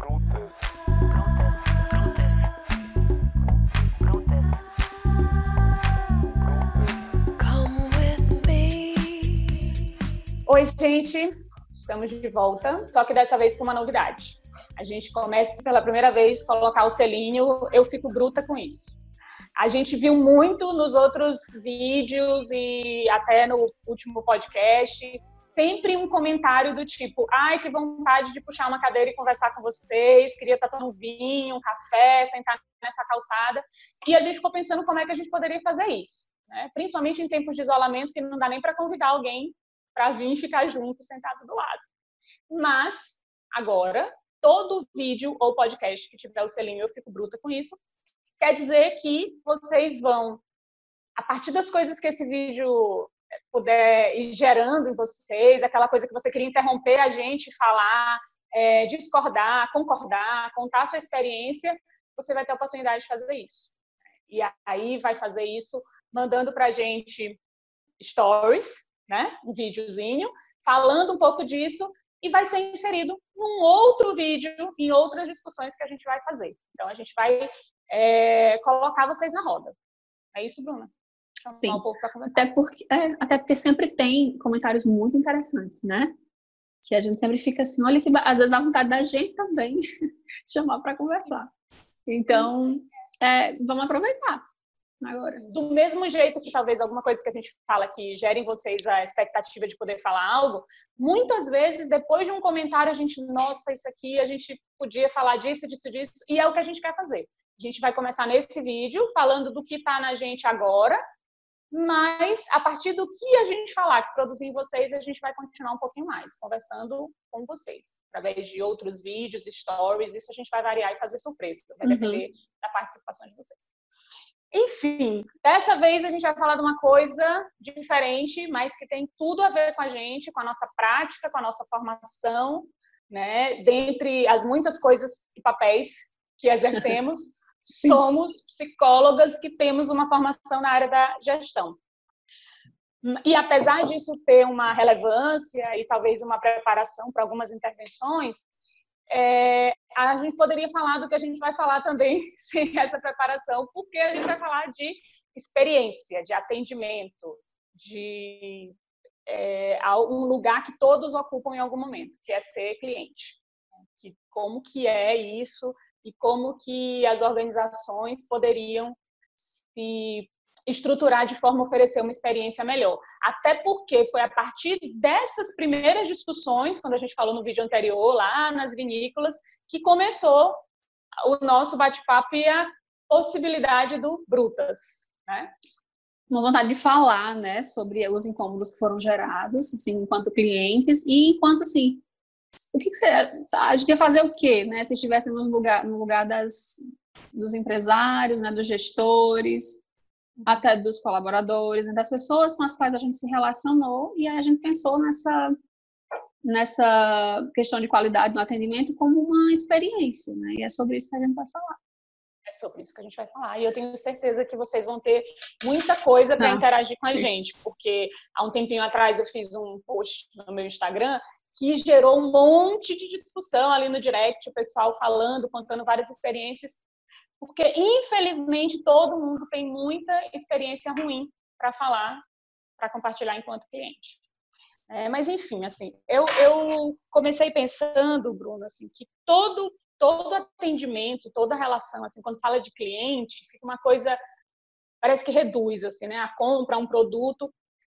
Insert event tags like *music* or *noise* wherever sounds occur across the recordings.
Brutas. Brutas. Brutas. Oi, gente, estamos de volta, só que dessa vez com uma novidade. A gente começa pela primeira vez a colocar o selinho, eu fico bruta com isso. A gente viu muito nos outros vídeos e até no último podcast, sempre um comentário do tipo: ai, que vontade de puxar uma cadeira e conversar com vocês, queria estar tomando vinho, um café, sentar nessa calçada. E a gente ficou pensando como é que a gente poderia fazer isso, né? principalmente em tempos de isolamento, que não dá nem para convidar alguém para vir ficar junto, sentado do lado. Mas, agora, todo vídeo ou podcast que tiver o selinho, eu fico bruta com isso, quer dizer que vocês vão, a partir das coisas que esse vídeo puder ir gerando em vocês, aquela coisa que você queria interromper a gente, falar, é, discordar, concordar, contar a sua experiência, você vai ter a oportunidade de fazer isso. E aí vai fazer isso mandando para a gente stories, né? um videozinho, falando um pouco disso e vai ser inserido num outro vídeo, em outras discussões que a gente vai fazer. Então, a gente vai é, colocar vocês na roda. É isso, Bruna? Chamar Sim. Conversar. Até porque, é, até porque sempre tem comentários muito interessantes, né? Que a gente sempre fica assim, olha que às vezes dá vontade da gente também *laughs* chamar para conversar. Então, é, vamos aproveitar agora. do mesmo jeito que talvez alguma coisa que a gente fala que gera em vocês a expectativa de poder falar algo, muitas vezes depois de um comentário a gente, nossa, isso aqui a gente podia falar disso, disso, disso, e é o que a gente quer fazer. A gente vai começar nesse vídeo falando do que está na gente agora, mas a partir do que a gente falar, que produzir em vocês, a gente vai continuar um pouquinho mais, conversando com vocês, através de outros vídeos, stories, isso a gente vai variar e fazer surpresa, vai Uhum. depender da participação de vocês. Enfim, dessa vez a gente vai falar de uma coisa diferente, mas que tem tudo a ver com a gente, com a nossa prática, com a nossa formação, né? Dentre as muitas coisas e papéis que exercemos, *laughs* somos psicólogas que temos uma formação na área da gestão. E apesar disso ter uma relevância e talvez uma preparação para algumas intervenções, é, a gente poderia falar do que a gente vai falar também *laughs* sem essa preparação, porque a gente vai falar de experiência, de atendimento, de é, um lugar que todos ocupam em algum momento, que é ser cliente. Que, como que é isso e como que as organizações poderiam se estruturar de forma a oferecer uma experiência melhor. Até porque foi a partir dessas primeiras discussões, quando a gente falou no vídeo anterior, lá nas vinícolas, que começou o nosso bate-papo e a possibilidade do Brutas. Né? Uma vontade de falar, né, sobre os incômodos que foram gerados, assim, enquanto clientes e enquanto, assim, o que, que você, a gente ia fazer o quê, né, se estivéssemos no lugar, no lugar das, dos empresários, né, dos gestores, até dos colaboradores, né, das pessoas com as quais a gente se relacionou e aí a gente pensou nessa nessa questão de qualidade no atendimento como uma experiência, né? E é sobre isso que a gente vai falar. É sobre isso que a gente vai falar. E eu tenho certeza que vocês vão ter muita coisa para Ah, interagir com a gente, porque há um tempinho atrás eu fiz um post no meu Instagram que gerou um monte de discussão ali no direct, o pessoal falando, contando várias experiências, porque infelizmente todo mundo tem muita experiência ruim para falar, para compartilhar enquanto cliente. É, mas enfim, assim, eu, eu comecei pensando, Bruno, assim, que todo todo atendimento, toda relação, assim, quando fala de cliente, fica uma coisa parece que reduz, assim, né, a compra, um produto,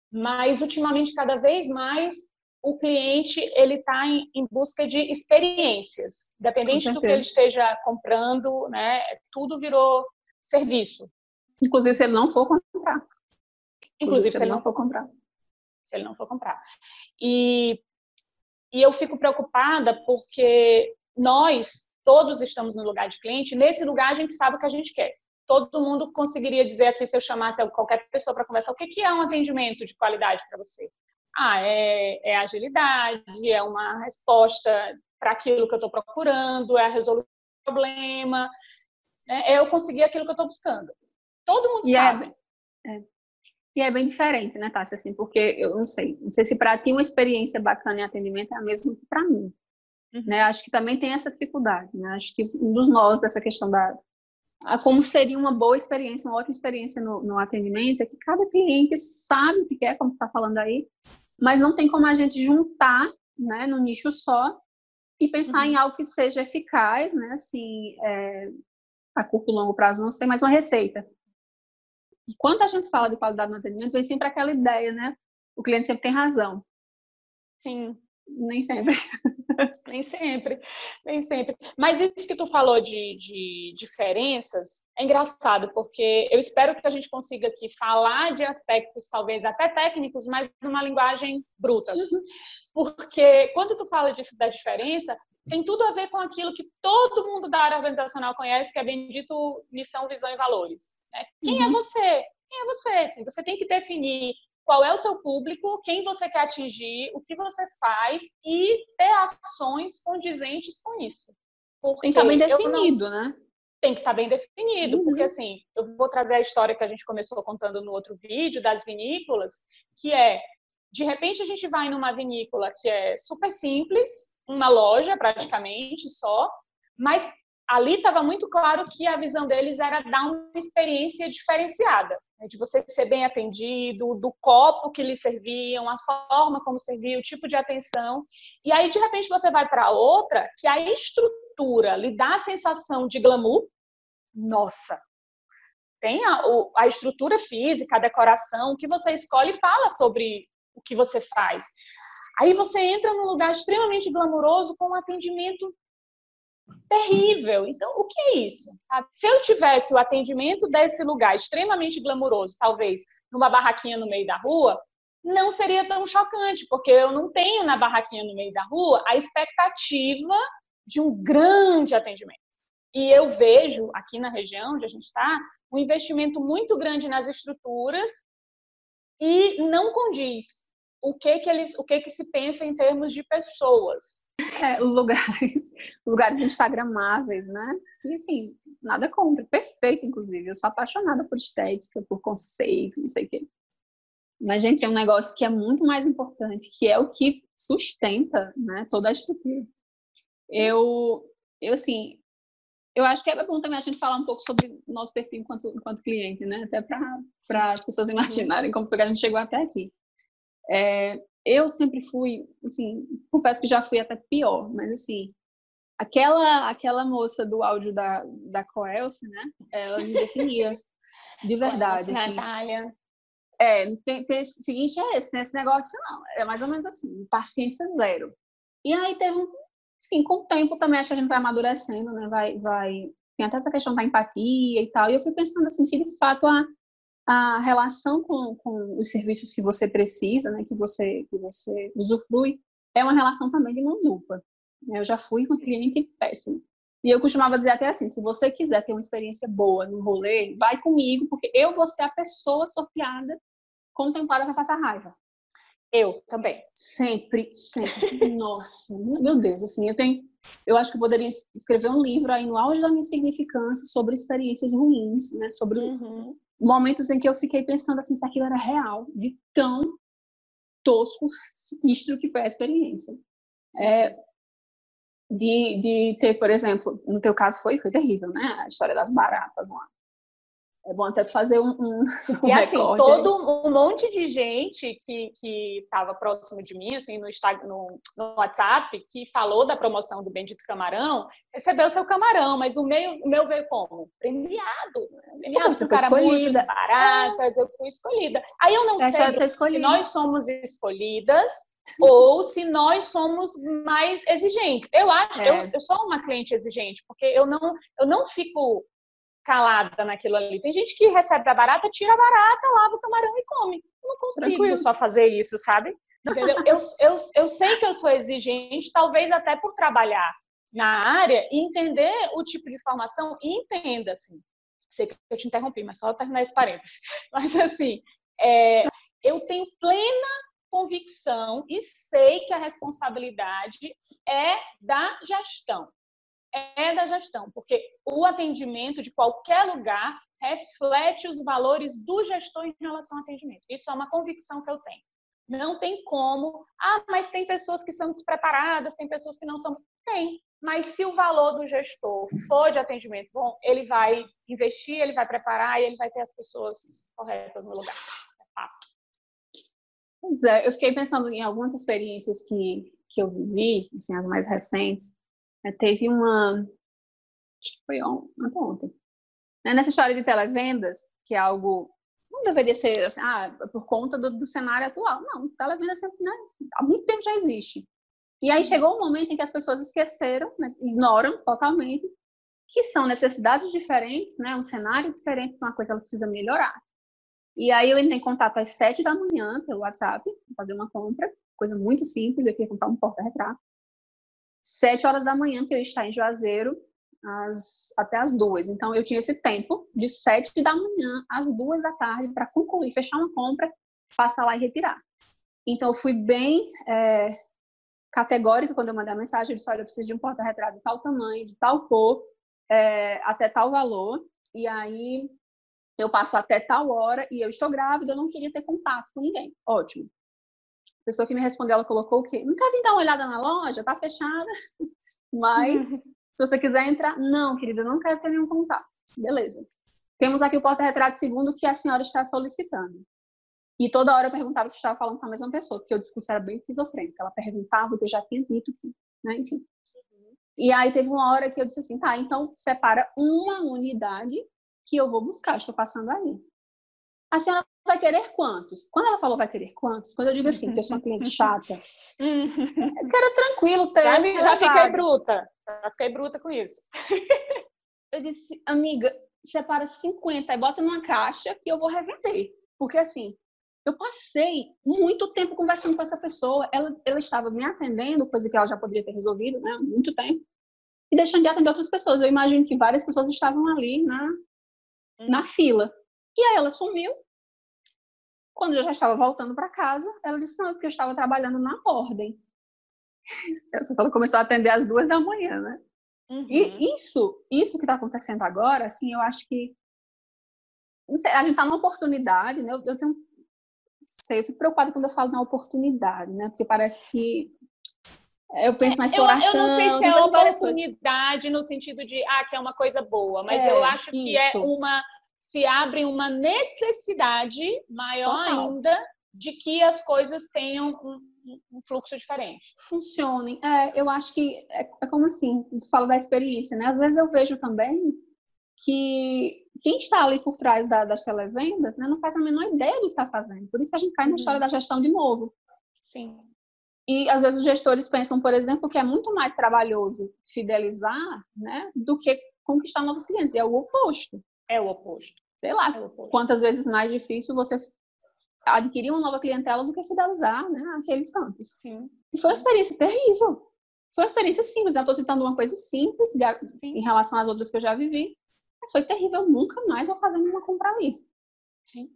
mas ultimamente cada vez mais o cliente ele está em, em busca de experiências, independente do que ele esteja comprando, né, tudo virou serviço, Inclusive, se ele não for comprar. inclusive se ele não for comprar. se ele não for comprar. E, e eu fico preocupada porque nós todos estamos no lugar de cliente, nesse lugar a gente sabe o que a gente quer. Todo mundo conseguiria dizer aqui, se eu chamasse qualquer pessoa para conversar, o que que é um atendimento de qualidade para você? Ah, é, é agilidade, é uma resposta para aquilo que eu estou procurando, é a resolução do problema, né? é eu conseguir aquilo que eu estou buscando. Todo mundo E é, sabe. é. E é bem diferente, né, Tássia? Assim, porque eu não sei, não sei se para ti uma experiência bacana em atendimento é a mesma que para mim. Uhum. Né? Acho que também tem essa dificuldade. Né? Acho que um dos nós dessa questão da a como seria uma boa experiência, uma ótima experiência no, no atendimento, é que cada cliente sabe o que quer, como está falando aí, mas não tem como a gente juntar né, no nicho só e pensar Uhum. em algo que seja eficaz, né, assim, é, a curto e longo prazo, não sei, mas uma receita. E quando a gente fala de qualidade no atendimento, vem sempre aquela ideia, né, o cliente sempre tem razão, Sim, nem sempre. *laughs* nem sempre, nem sempre. Mas isso que tu falou de, de diferenças é engraçado, porque eu espero que a gente consiga aqui falar de aspectos talvez até técnicos, mas numa linguagem bruta. Porque quando tu fala disso da diferença, tem tudo a ver com aquilo que todo mundo da área organizacional conhece, que é bendito missão, visão e valores. né? Quem é Uhum. você? Quem é você? Assim, você tem que definir qual é o seu público, quem você quer atingir, o que você faz e ter ações condizentes com isso. Porque Tem que estar bem eu não- definido, né? tem que estar bem definido, Uhum. porque assim, eu vou trazer a história que a gente começou contando no outro vídeo das vinícolas, que é, de repente a gente vai numa vinícola que é super simples, uma loja praticamente só, mas ali estava muito claro que a visão deles era dar uma experiência diferenciada, né, de você ser bem atendido, do copo que lhe serviam, a forma como servia, o tipo de atenção. E aí, de repente, você vai para outra que a estrutura lhe dá a sensação de glamour. Nossa! Tem a, a estrutura física, a decoração, o que você escolhe fala sobre o que você faz. Aí você entra num lugar extremamente glamouroso com um atendimento terrível. Então, o que é isso? sabe? Se eu tivesse o atendimento desse lugar extremamente glamouroso, talvez numa barraquinha no meio da rua, não seria tão chocante, porque eu não tenho na barraquinha no meio da rua a expectativa de um grande atendimento. E eu vejo aqui na região onde a gente está um investimento muito grande nas estruturas e não condiz o que que eles, o que que se pensa em termos de pessoas. É, lugares, lugares *laughs* instagramáveis, né? E assim, nada contra, perfeito, inclusive. Eu sou apaixonada por estética, por conceito, não sei o quê. Mas, gente, tem um negócio que é muito mais importante, que é o que sustenta né, toda a estrutura. Eu, eu, assim, eu acho que é bom também a gente falar um pouco sobre o nosso perfil enquanto, enquanto cliente, né? Até para as pessoas *laughs* imaginarem como foi que a gente chegou até aqui. É, eu sempre fui, assim, confesso que já fui até pior, mas assim, aquela aquela moça do áudio da, da Coelce, né? Ela me definia de verdade. Assim. Natália. É, tem, tem esse seguinte é esse, né? esse negócio não, é mais ou menos assim, paciência zero. E aí teve um, enfim, com o tempo também acho que a gente vai amadurecendo, né? Vai, vai, tem até essa questão da empatia e tal. E eu fui pensando assim que de fato a a relação com, com os serviços que você precisa, né, que você que você usufrui, é uma relação também de mão dupla. Eu já fui com cliente péssimo. E eu costumava dizer até assim, se você quiser ter uma experiência boa no rolê, vai comigo, porque eu vou ser a pessoa sorteada, contemplada para passar raiva. Eu também. Sempre, sempre. *laughs* Nossa, meu Deus, assim, eu tenho, eu acho que eu poderia escrever um livro aí no auge da minha significância sobre experiências ruins, né, sobre Uhum. momentos em que eu fiquei pensando assim se aquilo era real, de tão tosco, sinistro que foi a experiência. É, de, de ter, por exemplo, no teu caso foi, foi terrível, né? A história das baratas lá. É bom até fazer um, um, *laughs* um E assim, todo um monte de gente que que estava próximo de mim, assim, no, no, no WhatsApp, que falou da promoção do Bendito Camarão, recebeu seu camarão, mas o meu, o meu veio como? Premiado. né? Premiado, Você com foi caramujo, escolhida. baratas, eu fui escolhida. Aí eu não É de sei se nós somos escolhidas ou se nós somos mais exigentes. Eu acho, É. eu, eu sou uma cliente exigente, porque eu não, eu não fico calada naquilo ali. Tem gente que recebe da barata, tira a barata, lava o camarão e come. Eu não consigo Tranquilo. só fazer isso, sabe? Entendeu? eu, eu, eu sei que eu sou exigente, talvez até por trabalhar na área e entender o tipo de formação e entenda, assim. Sei que eu te interrompi, mas só terminar esse parênteses. *laughs* Mas, assim, é, eu tenho plena convicção e sei que a responsabilidade é da gestão. É da gestão, porque o atendimento de qualquer lugar reflete os valores do gestor em relação ao atendimento. Isso é uma convicção que eu tenho. Não tem como. Ah, mas tem pessoas que são despreparadas, tem pessoas que não são. Tem. Mas se o valor do gestor for de atendimento bom, ele vai investir, ele vai preparar e ele vai ter as pessoas corretas no lugar. É fato. Pois é, eu fiquei pensando em algumas experiências que, que eu vivi, assim, as mais recentes. É, teve uma. Acho que foi on- ontem. Né, Nessa história de televendas, que é algo. Não deveria ser assim, ah, por conta do, do cenário atual. Não, televenda sempre, né, há muito tempo já existe. E aí chegou um momento em que as pessoas esqueceram, né, ignoram totalmente, que são necessidades diferentes, né, um cenário diferente, uma coisa ela precisa melhorar. E aí eu entrei em contato às sete da manhã pelo WhatsApp, fazer uma compra, coisa muito simples, eu queria comprar um porta-retrato. Sete horas da manhã, que eu ia estar em Juazeiro, às, até as duas. Então eu tinha esse tempo de sete da manhã às duas da tarde para concluir, fechar uma compra, passar lá e retirar. Então eu fui bem é, categórica quando eu mandei a mensagem, eu disse, olha, eu preciso de um porta-retrato de tal tamanho, de tal cor, é, até tal valor, e aí eu passo até tal hora e eu estou grávida, eu não queria ter contato com ninguém. Ótimo. A pessoa que me respondeu, ela colocou o quê? Não quer vir dar uma olhada na loja? Tá fechada. *laughs* Mas, *laughs* se você quiser entrar, não, querida, não quero ter nenhum contato. Beleza. Temos aqui o porta-retrato segundo que a senhora está solicitando. E toda hora eu perguntava se eu estava falando com a mesma pessoa, porque o discurso era bem esquizofrênico. Ela perguntava o que eu já tinha dito, que, né, enfim. E aí teve uma hora que eu disse assim, tá, então separa uma unidade que eu vou buscar, estou passando aí. A senhora vai querer quantos? Quando ela falou vai querer quantos, quando eu digo assim, que eu sou uma cliente *laughs* chata, eu quero tranquilo ter. Já, já fiquei bruta. Já fiquei bruta com isso. *laughs* Eu disse, amiga, separa 50 e bota numa caixa que eu vou revender. Porque assim, eu passei muito tempo conversando com essa pessoa. Ela, ela estava me atendendo, coisa que ela já poderia ter resolvido, né? há Muito tempo. E deixando de atender outras pessoas. Eu imagino que várias pessoas estavam ali na, na fila. E aí ela sumiu. Quando eu já estava voltando para casa, ela disse, não, é porque eu estava trabalhando na ordem. *laughs* Ela começou a atender às duas da manhã, né? Uhum. E isso, isso que está acontecendo agora, assim, eu acho que não sei, a gente está numa oportunidade, né? Eu, eu tenho, sei, eu fico preocupada quando eu falo na oportunidade, né? Porque parece que é, eu penso na Eu, exploração, eu não sei se é coisas. oportunidade no sentido de, ah, que é uma coisa boa, mas É, eu acho que é isso. uma. Se abre uma necessidade maior Total. ainda de que as coisas tenham um, um- fluxo diferente. funcionem. É, eu acho que é, é como assim, tu fala da experiência, né? Às vezes eu vejo também que quem está ali por trás da- das televendas né, não faz a menor ideia do que está fazendo. Por isso a gente cai na Uhum. história da gestão de novo. Sim. E às vezes os gestores pensam, por exemplo, que é muito mais trabalhoso fidelizar, né, do que conquistar novos clientes. E é o oposto. É o oposto. Sei lá, É oposto. quantas vezes mais difícil você adquirir uma nova clientela do que fidelizar, né, aqueles campos. Sim. E foi uma experiência terrível. Foi uma experiência simples, né? Estou citando uma coisa simples de- em relação às outras que eu já vivi, mas foi terrível. Eu nunca mais vou fazer uma compra ali. Sim.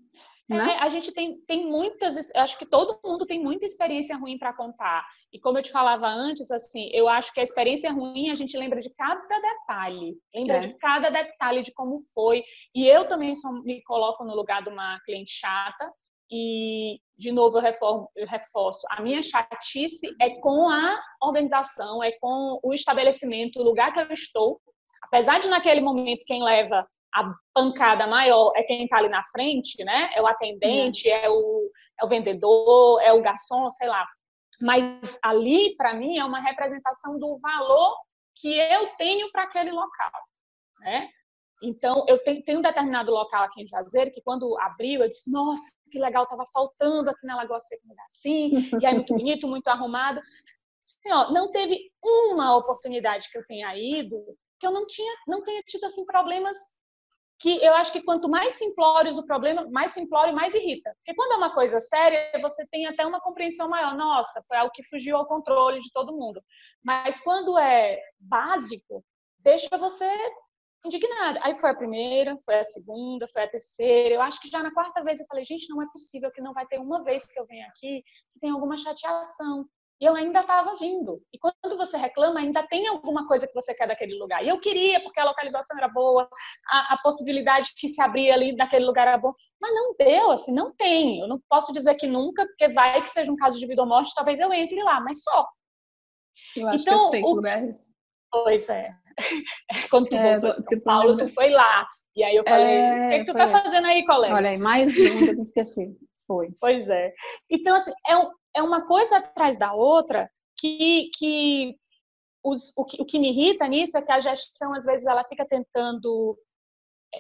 Né? É, a gente tem, tem muitas, acho que todo mundo tem muita experiência ruim para contar. E como eu te falava antes, assim, eu acho que a experiência ruim a gente lembra de cada detalhe, lembra É. de cada detalhe de como foi. E eu também sou- me coloco no lugar de uma cliente chata. E de novo eu, reformo, eu reforço, a minha chatice é com a organização, é com o estabelecimento, o lugar que eu estou. Apesar de naquele momento quem leva a pancada maior é quem está ali na frente, né? É o atendente, é, o, é o vendedor, é o garçom, sei lá. Mas ali, para mim, é uma representação do valor que eu tenho para aquele local, né? Então, eu tenho, tenho um determinado local aqui em Juazeiro que quando abriu, eu disse, nossa, que legal, estava faltando aqui na Lagoa Seca um assim, e aí muito *laughs* bonito, muito arrumado. Assim, ó, não teve uma oportunidade que eu tenha ido que eu não tinha, não tenha tido assim problemas que eu acho que quanto mais simplórios o problema, mais simplório mais irrita. Porque quando é uma coisa séria, você tem até uma compreensão maior. Nossa, foi algo que fugiu ao controle de todo mundo. Mas quando é básico, deixa você indignada. Aí foi a primeira, foi a segunda, foi a terceira. Eu acho que já na quarta vez eu falei, gente, não é possível que não vai ter uma vez que eu venho aqui que tem alguma chateação. E eu ainda estava vindo. E quando você reclama, ainda tem alguma coisa que você quer daquele lugar. E eu queria, porque a localização era boa, a, a possibilidade que se abria ali naquele lugar era boa. Mas não deu, assim, não tem. Eu não posso dizer que nunca, porque vai que seja um caso de vida ou morte, talvez eu entre lá, mas só. Eu acho Então, que eu sei que o- lugar é esse. Pois é. *laughs* Quando tu É, voltou de São Paulo, tu foi lá. E aí eu falei, É, o que, que tu tá fazendo aí, colega? Olha aí, mais um que eu esqueci. Foi. Pois é. Então, assim, é, um- é uma coisa atrás da outra que, que, os, o que o que me irrita nisso é que a gestão, às vezes, ela fica tentando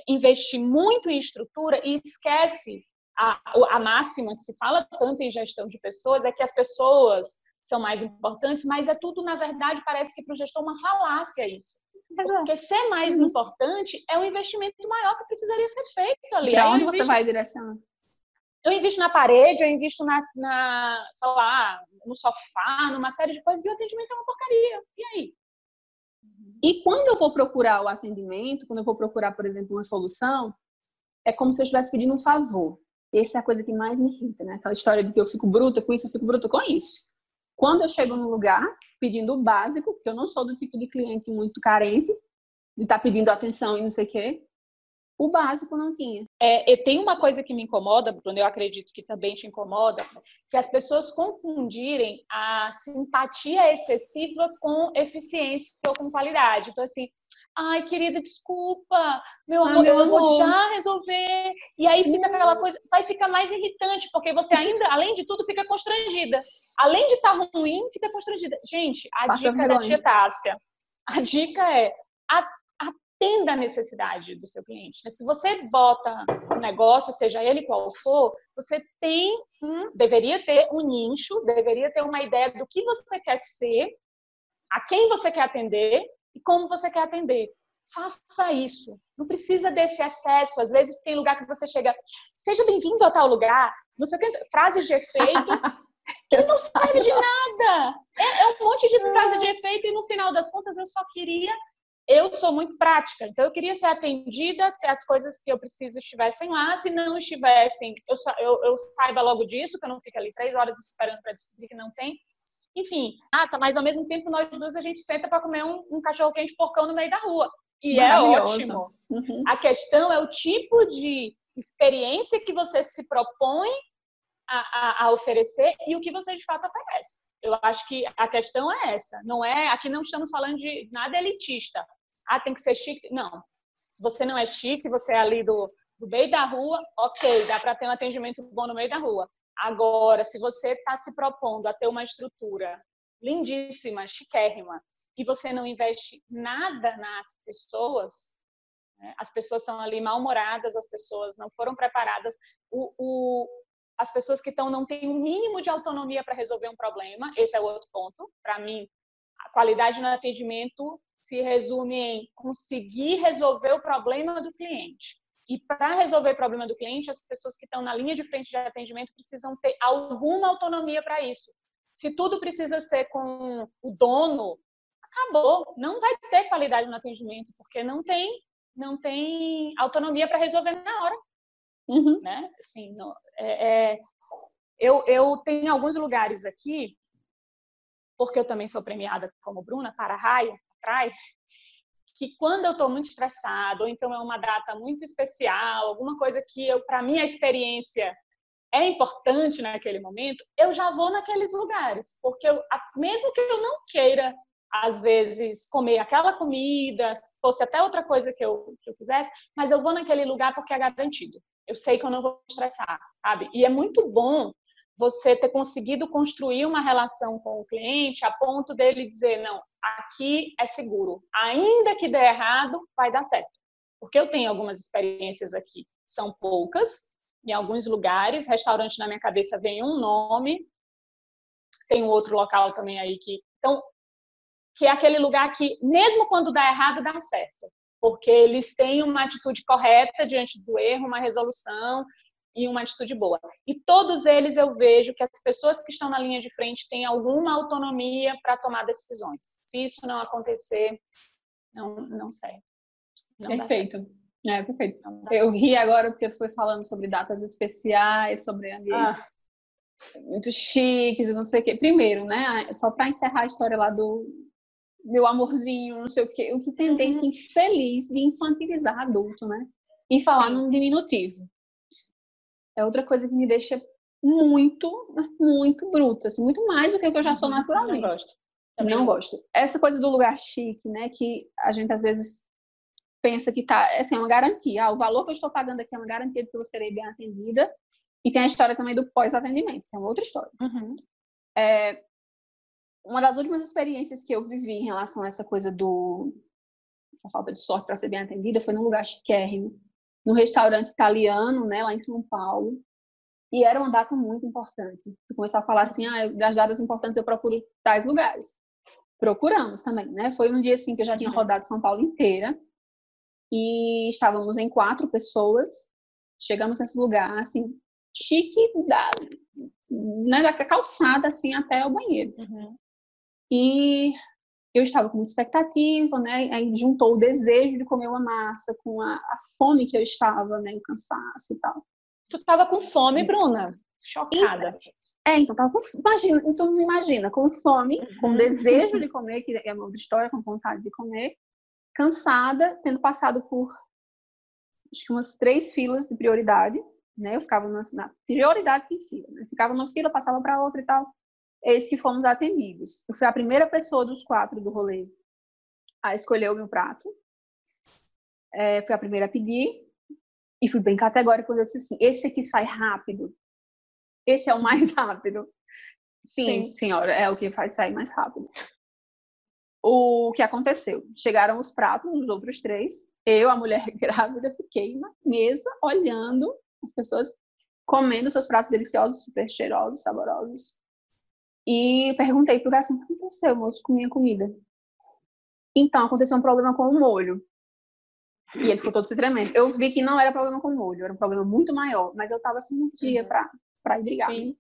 investir muito em estrutura e esquece a, a máxima que se fala tanto em gestão de pessoas, é que as pessoas são mais importantes, mas é tudo, na verdade, parece que para o gestor uma falácia isso. Porque ser mais Uhum. importante é um investimento maior que precisaria ser feito ali. Eu onde você vai direcionar? Eu invisto na parede, eu invisto na, na, sei lá, no sofá, numa série de coisas, e o atendimento é uma porcaria. E aí? E quando eu vou procurar o atendimento, quando eu vou procurar, por exemplo, uma solução, é como se eu estivesse pedindo um favor. Essa é a coisa que mais me irrita, né? Aquela história de que eu fico bruta com isso, eu fico bruta com isso. Quando eu chego num lugar pedindo o básico, porque eu não sou do tipo de cliente muito carente, de estar pedindo atenção e não sei o quê, o básico não tinha. É, e tem uma coisa que me incomoda, Bruno, eu acredito que também te incomoda, que as pessoas confundirem a simpatia excessiva com eficiência ou com qualidade. Então, assim, ai, querida, desculpa, meu Ah, amor, meu eu vou amor. já resolver. E aí fica aquela coisa, vai ficar mais irritante, porque você ainda, além de tudo, fica constrangida. Além de estar ruim, fica constrangida. Gente, a Passa dica da vergonha. tia Tássia, a dica é a- atenda a necessidade do seu cliente. né? Se você bota um negócio, seja ele qual for, você tem um, deveria ter um nicho, deveria ter uma ideia do que você quer ser, a quem você quer atender e como você quer atender. Faça isso. Não precisa desse excesso. Às vezes tem lugar que você chega, seja bem-vindo a tal lugar. Você tem frases de efeito *laughs* que não serve de nada. É, é um monte de frase de efeito e no final das contas eu só queria eu sou muito prática, então eu queria ser atendida, ter as coisas que eu preciso estivessem lá. Se não estivessem, eu, eu, eu saiba logo disso, que eu não fique ali três horas esperando para descobrir que não tem. Enfim, ah, tá, mas ao mesmo tempo nós duas a gente senta para comer um, um cachorro quente porcão no meio da rua. E é ótimo. Uhum. A questão é o tipo de experiência que você se propõe a, a- a oferecer e o que você de fato oferece. Eu acho que a questão é essa. Não é aqui não estamos falando de nada elitista. Ah, tem que ser chique. Não. Se você não é chique, você é ali do, do meio da rua, ok, dá para ter um atendimento bom no meio da rua. Agora, se você está se propondo a ter uma estrutura lindíssima, chiquérrima, e você não investe nada nas pessoas, né? as pessoas estão ali mal-humoradas, as pessoas não foram preparadas, o, o, as pessoas que estão não têm o mínimo de autonomia para resolver um problema, esse é o outro ponto. Para mim, a qualidade no atendimento se resume em conseguir resolver o problema do cliente. E para resolver o problema do cliente, as pessoas que estão na linha de frente de atendimento precisam ter alguma autonomia para isso. Se tudo precisa ser com o dono, acabou. Não vai ter qualidade no atendimento, porque não tem, não tem autonomia para resolver na hora Uhum. né? Assim, é- é, eu, eu tenho alguns lugares aqui, porque eu também sou premiada como Bruna, para raio, que quando eu estou muito estressada, ou então é uma data muito especial, alguma coisa que eu, para mim a experiência é importante naquele momento, eu já vou naqueles lugares, porque eu, mesmo que eu não queira às vezes comer aquela comida, fosse até outra coisa que eu, que eu quisesse, mas eu vou naquele lugar porque é garantido eu sei que eu não vou estressar, sabe? E é muito bom você ter conseguido construir uma relação com o cliente a ponto dele dizer, não, aqui é seguro. Ainda que der errado, vai dar certo. Porque eu tenho algumas experiências aqui, são poucas, em alguns lugares, restaurante na minha cabeça vem um nome, tem um outro local também aí que, então, que é aquele lugar que mesmo quando dá errado, dá certo. Porque eles têm uma atitude correta diante do erro, uma resolução e uma atitude boa. E todos eles eu vejo que as pessoas que estão na linha de frente têm alguma autonomia para tomar decisões. Se isso não acontecer, não, não serve. Não. Perfeito. É, perfeito. Eu ri agora porque foi falando sobre datas especiais, sobre ambientes muito chiques e não sei o quê. Primeiro, né? Só para encerrar a história lá do meu amorzinho, não sei o quê. O que tendência infeliz de infantilizar adulto, né? E falar num diminutivo. É outra coisa que me deixa muito, muito bruta, assim, muito mais do que o que eu já sou naturalmente. Não gosto. Também não gosto. Essa coisa do lugar chique, né? Que a gente às vezes pensa que tá, assim, é uma garantia. Ah, o valor que eu estou pagando aqui é uma garantia de que eu serei bem atendida. E tem a história também do pós-atendimento, que é uma outra história. Uhum. É, uma das últimas experiências que eu vivi em relação a essa coisa do a falta de sorte para ser bem atendida foi num lugar chiquérrimo, num restaurante italiano, né, lá em São Paulo. E era uma data muito importante. Comecei a falar assim, ah, das datas importantes eu procuro tais lugares. Procuramos também, né? Foi um dia assim que eu já tinha rodado São Paulo inteira e estávamos em quatro pessoas. Chegamos nesse lugar, assim, chique da, né, da calçada, assim, até o banheiro. Uhum. E eu estava com muita expectativa, né? Aí juntou o desejo de comer uma massa com a, a fome que eu estava, né? O cansaço e tal. Tu tava com fome, Bruna? Chocada. É, então tava com, imagina, então imagina, com fome, com Uhum. desejo *laughs* de comer, que é uma outra história, com vontade de comer, cansada, tendo passado por acho que umas três filas de prioridade, né? Eu ficava na, na prioridade sem fila, né? Ficava numa fila, passava para outra e tal. Eis que fomos atendidos. Eu fui a primeira pessoa dos quatro do rolê a escolher o meu prato. É, fui a primeira a pedir e fui bem categórica. Eu disse assim: esse aqui sai rápido. Esse é o mais *laughs* rápido. Sim, Sim. senhora, é o que faz sair mais rápido. O que aconteceu? Chegaram os pratos, os outros três. Eu, a mulher *laughs* grávida, fiquei na mesa olhando as pessoas comendo seus pratos deliciosos, super cheirosos, saborosos. E perguntei pro garçom: o que aconteceu, moço, com minha comida? Então, aconteceu um problema com o molho. E ele ficou todo se tremendo. Eu vi que não era problema com o molho, era um problema muito maior. Mas eu tava assim um dia Uhum. pra, pra ir brigar. Sim.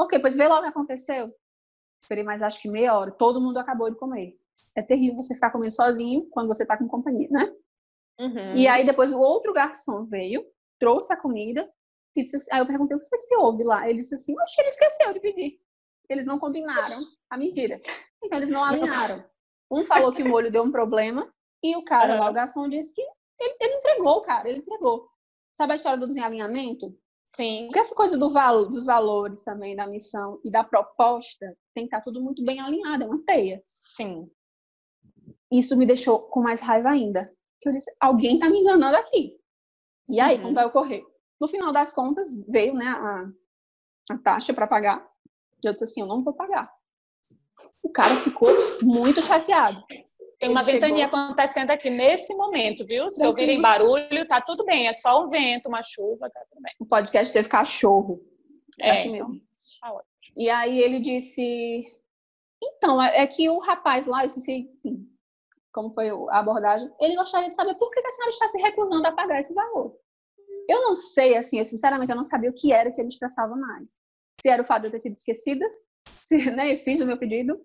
Ok, pois vê logo o que aconteceu. Esperei mais acho que meia hora. Todo mundo acabou de comer. É terrível você ficar comendo sozinho quando você tá com companhia, né? Uhum. E aí depois o outro garçom veio, trouxe a comida e disse assim, aí eu perguntei o que foi que houve lá. Ele disse assim, oxe, ele esqueceu de pedir. Eles não combinaram a mentira. Então eles não alinharam. Um falou que o molho deu um problema e o cara lá, o garçom, disse que ele, ele entregou, cara, ele entregou. Sabe a história do desalinhamento? Sim. Porque essa coisa do val dos valores também, da missão e da proposta, tem que estar tudo muito bem alinhado, é uma teia. Sim. Isso me deixou com mais raiva ainda. Que eu disse, alguém está me enganando aqui. E aí, Uhum. como vai ocorrer? No final das contas, veio né, a, a taxa para pagar. E eu disse assim, eu não vou pagar. O cara ficou muito chateado. Tem uma chegou- ventania acontecendo aqui nesse momento, viu? Se ouvirem barulho, tá tudo bem. É só um vento, uma chuva, tá tudo bem. O podcast teve cachorro. É, É, assim então, mesmo. tá. E aí ele disse, então, é é que o rapaz lá, eu esqueci como foi a abordagem, ele gostaria de saber por que que a senhora está se recusando a pagar esse valor. Eu não sei, assim, eu, sinceramente, eu não sabia o que era que ele estressava mais. Se era o fato de eu ter sido esquecida, se *laughs* né, fiz o meu pedido,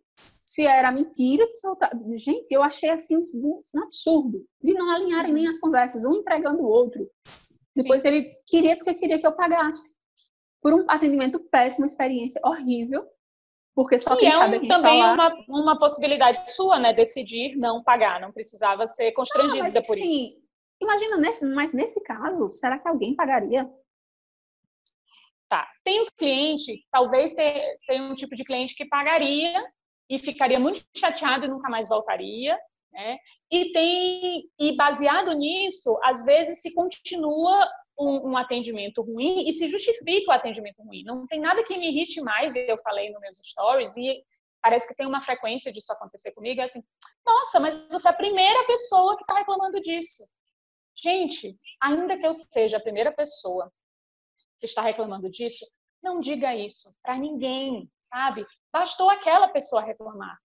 se era mentira que soltava. Gente, eu achei assim um um absurdo de não alinharem nem as conversas, um entregando o outro. Depois ele queria porque queria que eu pagasse. Por um atendimento péssimo, experiência horrível, porque só Que quem é sabe um- é quem também lá. uma, uma possibilidade sua, né? Decidir não pagar. Não precisava ser Ah, constrangida mas, por isso. enfim, imagina, nesse, mas nesse caso, será que alguém pagaria? Tá. Tem um cliente, talvez te- tenha um tipo de cliente que pagaria e ficaria muito chateado e nunca mais voltaria, né? E tem e baseado nisso, às vezes se continua um, um atendimento ruim e se justifica o atendimento ruim. Não tem nada que me irrite mais, eu falei nos meus stories e parece que tem uma frequência disso acontecer comigo, é assim, nossa, mas você é a primeira pessoa que está reclamando disso. Gente, ainda que eu seja a primeira pessoa que está reclamando disso, não diga isso para ninguém, sabe? Bastou aquela pessoa reclamar.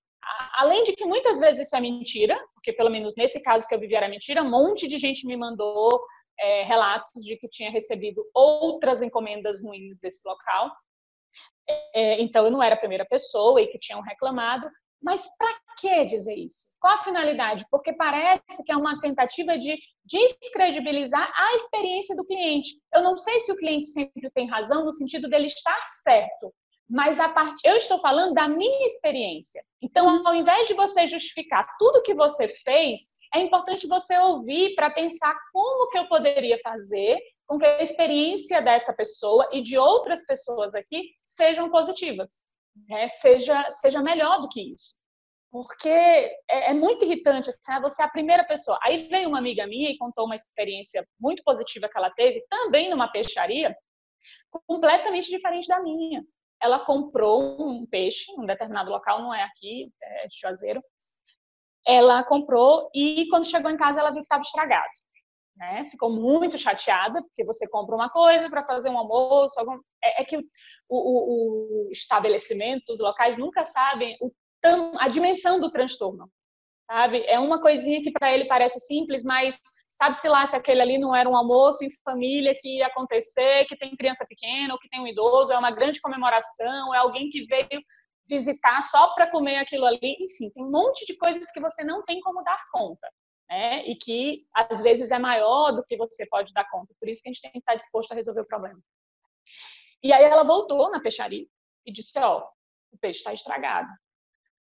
Além de que muitas vezes isso é mentira, porque pelo menos nesse caso que eu vivi era mentira, um monte de gente me mandou é, relatos de que tinha recebido outras encomendas ruins desse local. É, então eu não era a primeira pessoa e que tinham reclamado. Mas para que dizer isso? Qual a finalidade? Porque parece que é uma tentativa de descredibilizar a experiência do cliente. Eu não sei se o cliente sempre tem razão no sentido dele estar certo, mas a part... eu estou falando da minha experiência. Então, ao invés de você justificar tudo que você fez, é importante você ouvir para pensar como que eu poderia fazer com que a experiência dessa pessoa e de outras pessoas aqui sejam positivas, né? seja, seja melhor do que isso. Porque é, é muito irritante, assim, ah, você é a primeira pessoa. Aí veio uma amiga minha e contou uma experiência muito positiva que ela teve, também numa peixaria, completamente diferente da minha. Ela comprou um peixe, um determinado local, não é aqui, é de Juazeiro. Ela comprou e quando chegou em casa ela viu que estava estragado. Né? Ficou muito chateada, porque você compra uma coisa para fazer um almoço. Algum... É, é, que o, o, o, estabelecimento, os locais nunca sabem o tam... a dimensão do transtorno. Sabe? É uma coisinha que para ele parece simples, mas Sabe-se lá se aquele ali não era um almoço em família que ia acontecer, que tem criança pequena ou que tem um idoso, é uma grande comemoração, é alguém que veio visitar só para comer aquilo ali. Enfim, tem um monte de coisas que você não tem como dar conta. Né? E que às vezes é maior do que você pode dar conta. Por isso que a gente tem que estar disposto a resolver o problema. E aí ela voltou na peixaria e disse: Ó, oh, o peixe está estragado.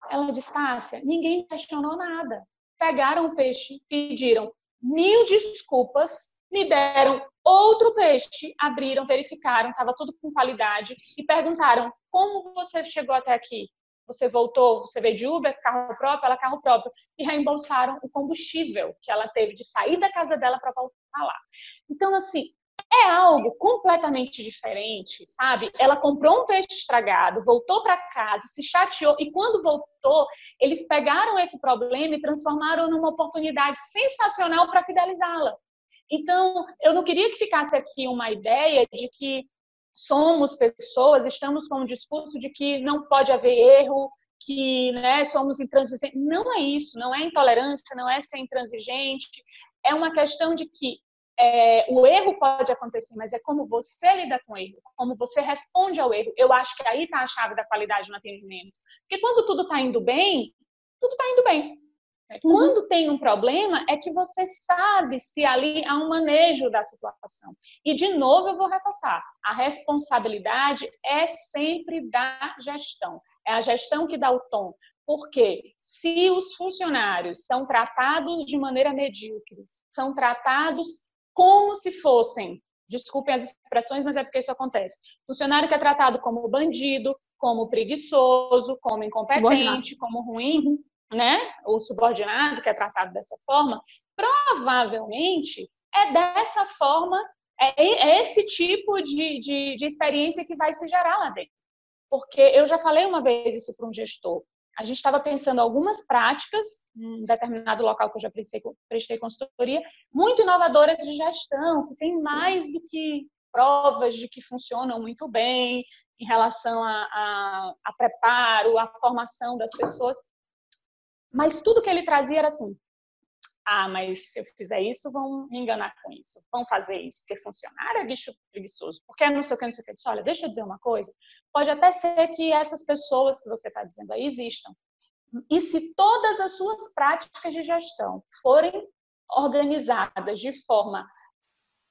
Ela disse: Tássia, ninguém questionou nada. Pegaram o peixe, pediram mil desculpas, me deram outro peixe, abriram, verificaram, estava tudo com qualidade e perguntaram: como você chegou até aqui? Você voltou, você veio de Uber, carro próprio, ela carro próprio, e reembolsaram o combustível que ela teve de sair da casa dela para voltar lá. Então, assim, é algo completamente diferente, sabe? Ela comprou um peixe estragado, voltou para casa, se chateou e quando voltou, eles pegaram esse problema e transformaram numa oportunidade sensacional para fidelizá-la. Então, eu não queria que ficasse aqui uma ideia de que somos pessoas, estamos com um discurso de que não pode haver erro, que né, somos intransigentes. Não é isso, não é intolerância, não é ser intransigente. É uma questão de que é, o erro pode acontecer, mas é como você lida com o erro, como você responde ao erro. Eu acho que aí está a chave da qualidade no atendimento. Porque quando tudo está indo bem, tudo está indo bem. Uhum. Quando tem um problema, é que você sabe se ali há um manejo da situação. E, de novo, eu vou reforçar: a responsabilidade é sempre da gestão. É a gestão que dá o tom. Porque se os funcionários são tratados de maneira medíocre, são tratados como se fossem, desculpem as expressões, mas é porque isso acontece. Funcionário que é tratado como bandido, como preguiçoso, como incompetente, como ruim, né? O subordinado que é tratado dessa forma, provavelmente é dessa forma, é, é esse tipo de, de, de experiência que vai se gerar lá dentro. Porque eu já falei uma vez isso para um gestor a gente estava pensando algumas práticas, em determinado local que eu já prestei, prestei consultoria, muito inovadoras de gestão, que tem mais do que provas de que funcionam muito bem em relação a, a, a preparo, a formação das pessoas. Mas tudo que ele trazia era assim: ah, mas se eu fizer isso, vão me enganar com isso, vão fazer isso, porque funcionário é bicho preguiçoso, porque não sei o que, não sei o que. Disse, olha, deixa eu dizer uma coisa, pode até ser que essas pessoas que você está dizendo aí existam. E se todas as suas práticas de gestão forem organizadas de forma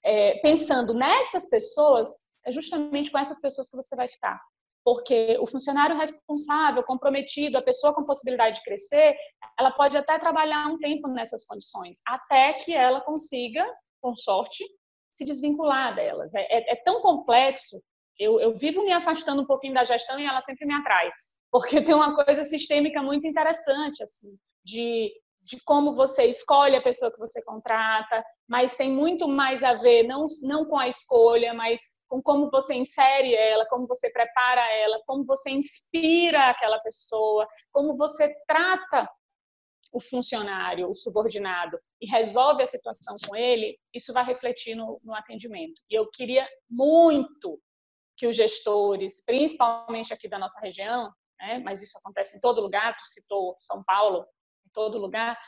é, pensando nessas pessoas, é justamente com essas pessoas que você vai ficar porque o funcionário responsável, comprometido, a pessoa com possibilidade de crescer, ela pode até trabalhar um tempo nessas condições, até que ela consiga, com sorte, se desvincular delas. É, é, é tão complexo. Eu, eu vivo me afastando um pouquinho da gestão e ela sempre me atrai, porque *laughs* tem uma coisa sistêmica muito interessante, assim, de de como você escolhe a pessoa que você contrata, mas tem muito mais a ver não, não com a escolha, mas com como você insere ela, como você prepara ela, como você inspira aquela pessoa, como você trata o funcionário, o subordinado, e resolve a situação com ele, isso vai refletir no, no atendimento. E eu queria muito que os gestores, principalmente aqui da nossa região, né, mas isso acontece em todo lugar, tu citou São Paulo, em todo lugar,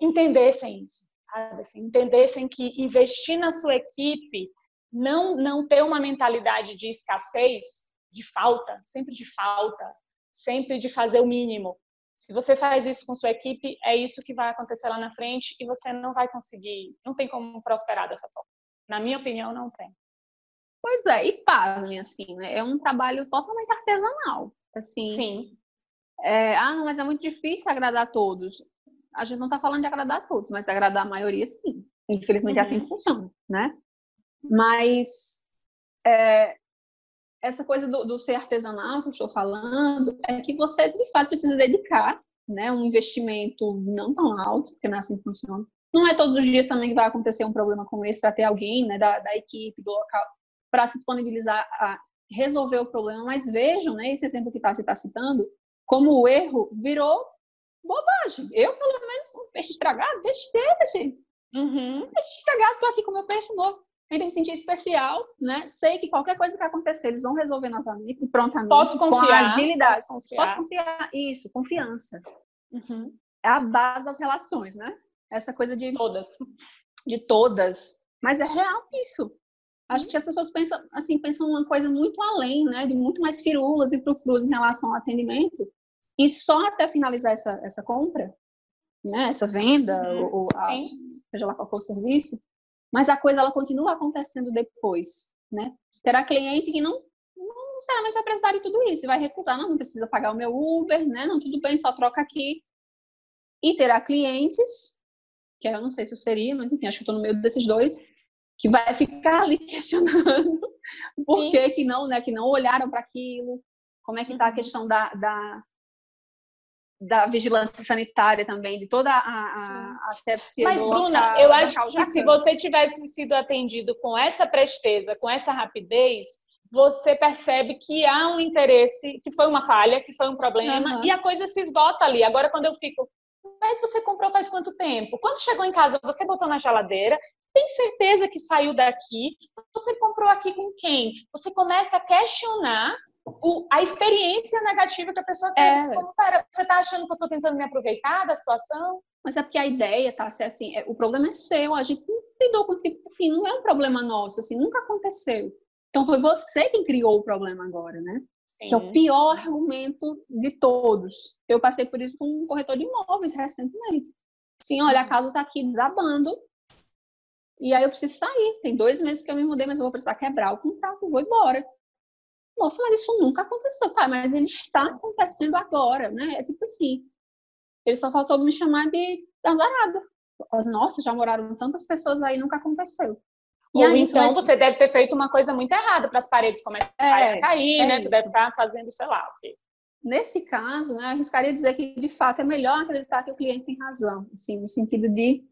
entendessem isso, sabe? Assim, entendessem que investir na sua equipe não, não ter uma mentalidade de escassez, de falta, sempre de falta, sempre de fazer o mínimo. Se você faz isso com sua equipe, é isso que vai acontecer lá na frente e você não vai conseguir, não tem como prosperar dessa forma. Na minha opinião, não tem. Pois é, e pasmem, assim, né? É um trabalho totalmente artesanal. Assim, Sim. é, ah, não, mas é muito difícil agradar a todos. A gente não está falando de agradar a todos, mas de agradar a maioria, sim. Infelizmente, é assim Uhum. que funciona, né? Mas é, essa coisa do, do ser artesanal que eu estou falando é que você, de fato, precisa dedicar né, um investimento não tão alto, porque não é assim que funciona. Não é todos os dias também que vai acontecer um problema como esse para ter alguém né, da, da equipe, do local, para se disponibilizar a resolver o problema, mas vejam, né, esse exemplo que você está citando, como o erro virou bobagem. Eu, pelo menos, um peixe estragado, besteira, gente. Uhum. Peixe estragado, tô aqui com meu peixe novo. Ainda me senti especial, né? Sei que qualquer coisa que acontecer, eles vão resolver novamente, e prontamente, Posso com confiar. agilidade. Posso confiar. Posso confiar. Isso, confiança. Uhum. É a base das relações, né? Essa coisa de Todas. de todas. Mas é real isso. Acho Uhum. que as pessoas pensam, assim, pensam uma coisa muito além, né? De muito mais firulas e frufrus em relação ao atendimento. E só até finalizar essa, essa compra, né? Essa venda, Uhum. ou, ou a, seja lá qual for o serviço. Mas a coisa, ela continua acontecendo depois, né? Terá cliente que não, não necessariamente vai precisar de tudo isso. E vai recusar, não, não precisa pagar o meu Uber, né? Não, tudo bem, só troca aqui. E terá clientes que eu não sei se eu seria, mas enfim, acho que eu estou no meio desses dois, que vai ficar ali *laughs* questionando por que, que não, né, que não olharam para aquilo, como é que está a Uhum. questão da, da, da vigilância sanitária também, de toda a, a, a Mas, Bruna, eu acho que se você tivesse sido atendido com essa presteza, com essa rapidez, você percebe que há um interesse, que foi uma falha, que foi um problema, Aham. e a coisa se esgota ali. Agora, quando eu fico, mas você comprou faz quanto tempo? Quando chegou em casa, você botou na geladeira, tem certeza que saiu daqui? Você comprou aqui com quem? Você começa a questionar o- a experiência negativa que a pessoa teve. É. Como, pera, você está achando que eu estou tentando me aproveitar da situação? Mas é porque a ideia, tá, se é assim, é- o problema é seu, a gente não lidou com tipo assim, não é um problema nosso, assim, nunca aconteceu. Então foi você quem criou o problema agora, né? que é o pior argumento de todos. Eu passei por isso com um corretor de imóveis recentemente. Sim, olha, a casa está aqui desabando e aí eu preciso sair. Tem dois meses que eu me mudei, mas eu vou precisar quebrar o contrato, vou embora. Nossa, mas isso nunca aconteceu, tá? Mas ele está acontecendo agora, né? É tipo assim, ele só faltou me chamar de azarada. Nossa, já moraram tantas pessoas aí, nunca aconteceu. E Ou aí, então você deve ter feito uma coisa muito errada para as paredes começarem É, a cair, é né? Tu isso. deve estar fazendo, sei lá, o quê. Nesse caso, né, arriscaria dizer que, de fato, é melhor acreditar que o cliente tem razão, assim, no sentido de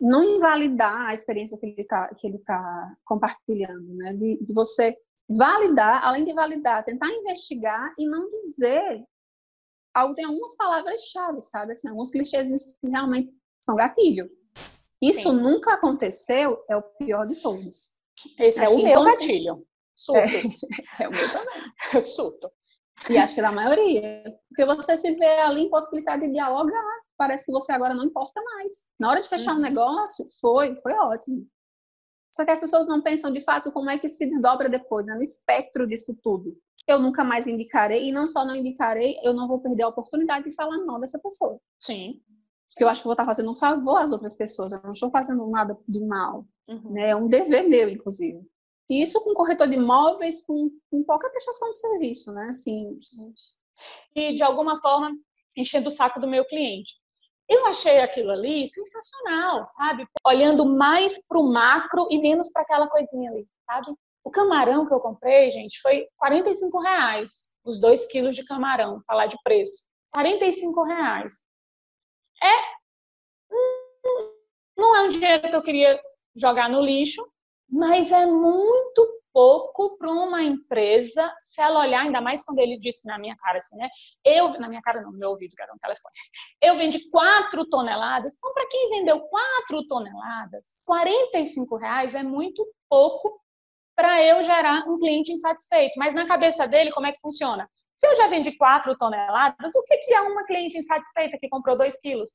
não invalidar a experiência que ele está tá compartilhando, né, de, de você validar, além de validar, tentar investigar e não dizer algo, tem algumas palavras-chave, sabe, assim, alguns clichês que realmente são gatilho. Isso Sim. nunca aconteceu, é o pior de todos. Esse Acho é o meu gatilho. Surto. *laughs* É o meu também. *laughs* Surto. E acho que é da maioria. Porque você se vê ali impossibilidade de dialogar. Parece que você agora não importa mais. Na hora de fechar um Uhum. negócio, foi, foi ótimo. Só que as pessoas não pensam de fato como é que se desdobra depois, né? no espectro disso tudo. Eu nunca mais indicarei, e não só não indicarei, eu não vou perder a oportunidade de falar mal dessa pessoa. Sim. Porque eu acho que vou estar fazendo um favor às outras pessoas, eu não estou fazendo nada de mal. Uhum. Né? É um dever meu, inclusive. E isso com corretor de imóveis, com, com qualquer prestação de serviço, né? Assim, E, de alguma forma, enchendo o saco do meu cliente. Eu achei aquilo ali sensacional, sabe? Olhando mais para o macro e menos para aquela coisinha ali, sabe? O camarão que eu comprei, gente, foi 45 reais. Os dois quilos de camarão, falar de preço. 45 reais. É. hum, Não é um dinheiro que eu queria jogar no lixo, mas é muito pouco para uma empresa, se ela olhar, ainda mais quando ele disse na minha cara assim, né? Eu, na minha cara não, meu ouvido, que era telefone. Eu vendi 4 toneladas. Então, para quem vendeu 4 toneladas, 45 reais é muito pouco para eu gerar um cliente insatisfeito. Mas na cabeça dele, como é que funciona? Se eu já vendi 4 toneladas, o que, que é uma cliente insatisfeita que comprou 2 quilos?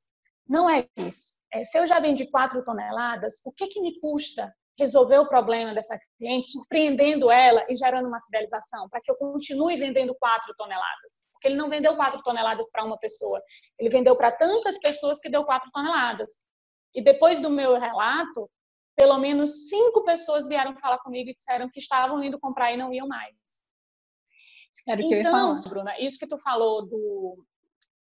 Não é isso. É, se eu já vendi 4 toneladas, o que, que me custa resolver o problema dessa cliente, surpreendendo ela e gerando uma fidelização, para que eu continue vendendo 4 toneladas? Porque ele não vendeu 4 toneladas para uma pessoa, ele vendeu para tantas pessoas que deu 4 toneladas. E depois do meu relato, pelo menos cinco pessoas vieram falar comigo e disseram que estavam indo comprar e não iam mais. Era o que eu ia Então, falar. Bruna, isso que tu falou do,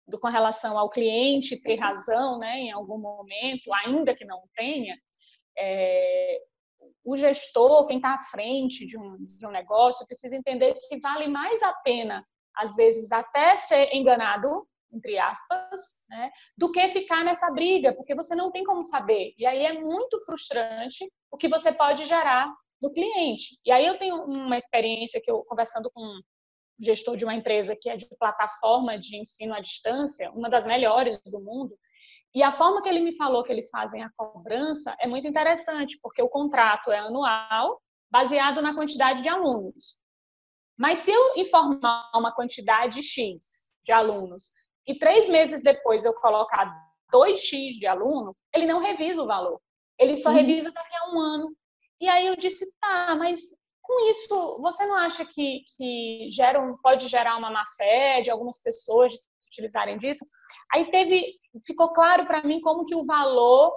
do com relação ao cliente ter razão, né, em algum momento, ainda que não tenha, é, o gestor, quem está à frente de um, de um negócio, precisa entender que vale mais a pena, às vezes, até ser enganado, entre aspas, né, do que ficar nessa briga, porque você não tem como saber. E aí é muito frustrante o que você pode gerar no cliente. E aí eu tenho uma experiência que eu, conversando com um gestor de uma empresa que é de plataforma de ensino à distância, uma das melhores do mundo, e a forma que ele me falou que eles fazem a cobrança é muito interessante, porque o contrato é anual, baseado na quantidade de alunos. Mas se eu informar uma quantidade X de alunos e três meses depois eu colocar 2X de aluno, ele não revisa o valor. Ele só Uhum. revisa daqui a um ano. E aí eu disse, tá, mas com isso, você não acha que, que gera um- pode gerar uma má fé de algumas pessoas de se utilizarem disso? Aí teve, ficou claro para mim como que o valor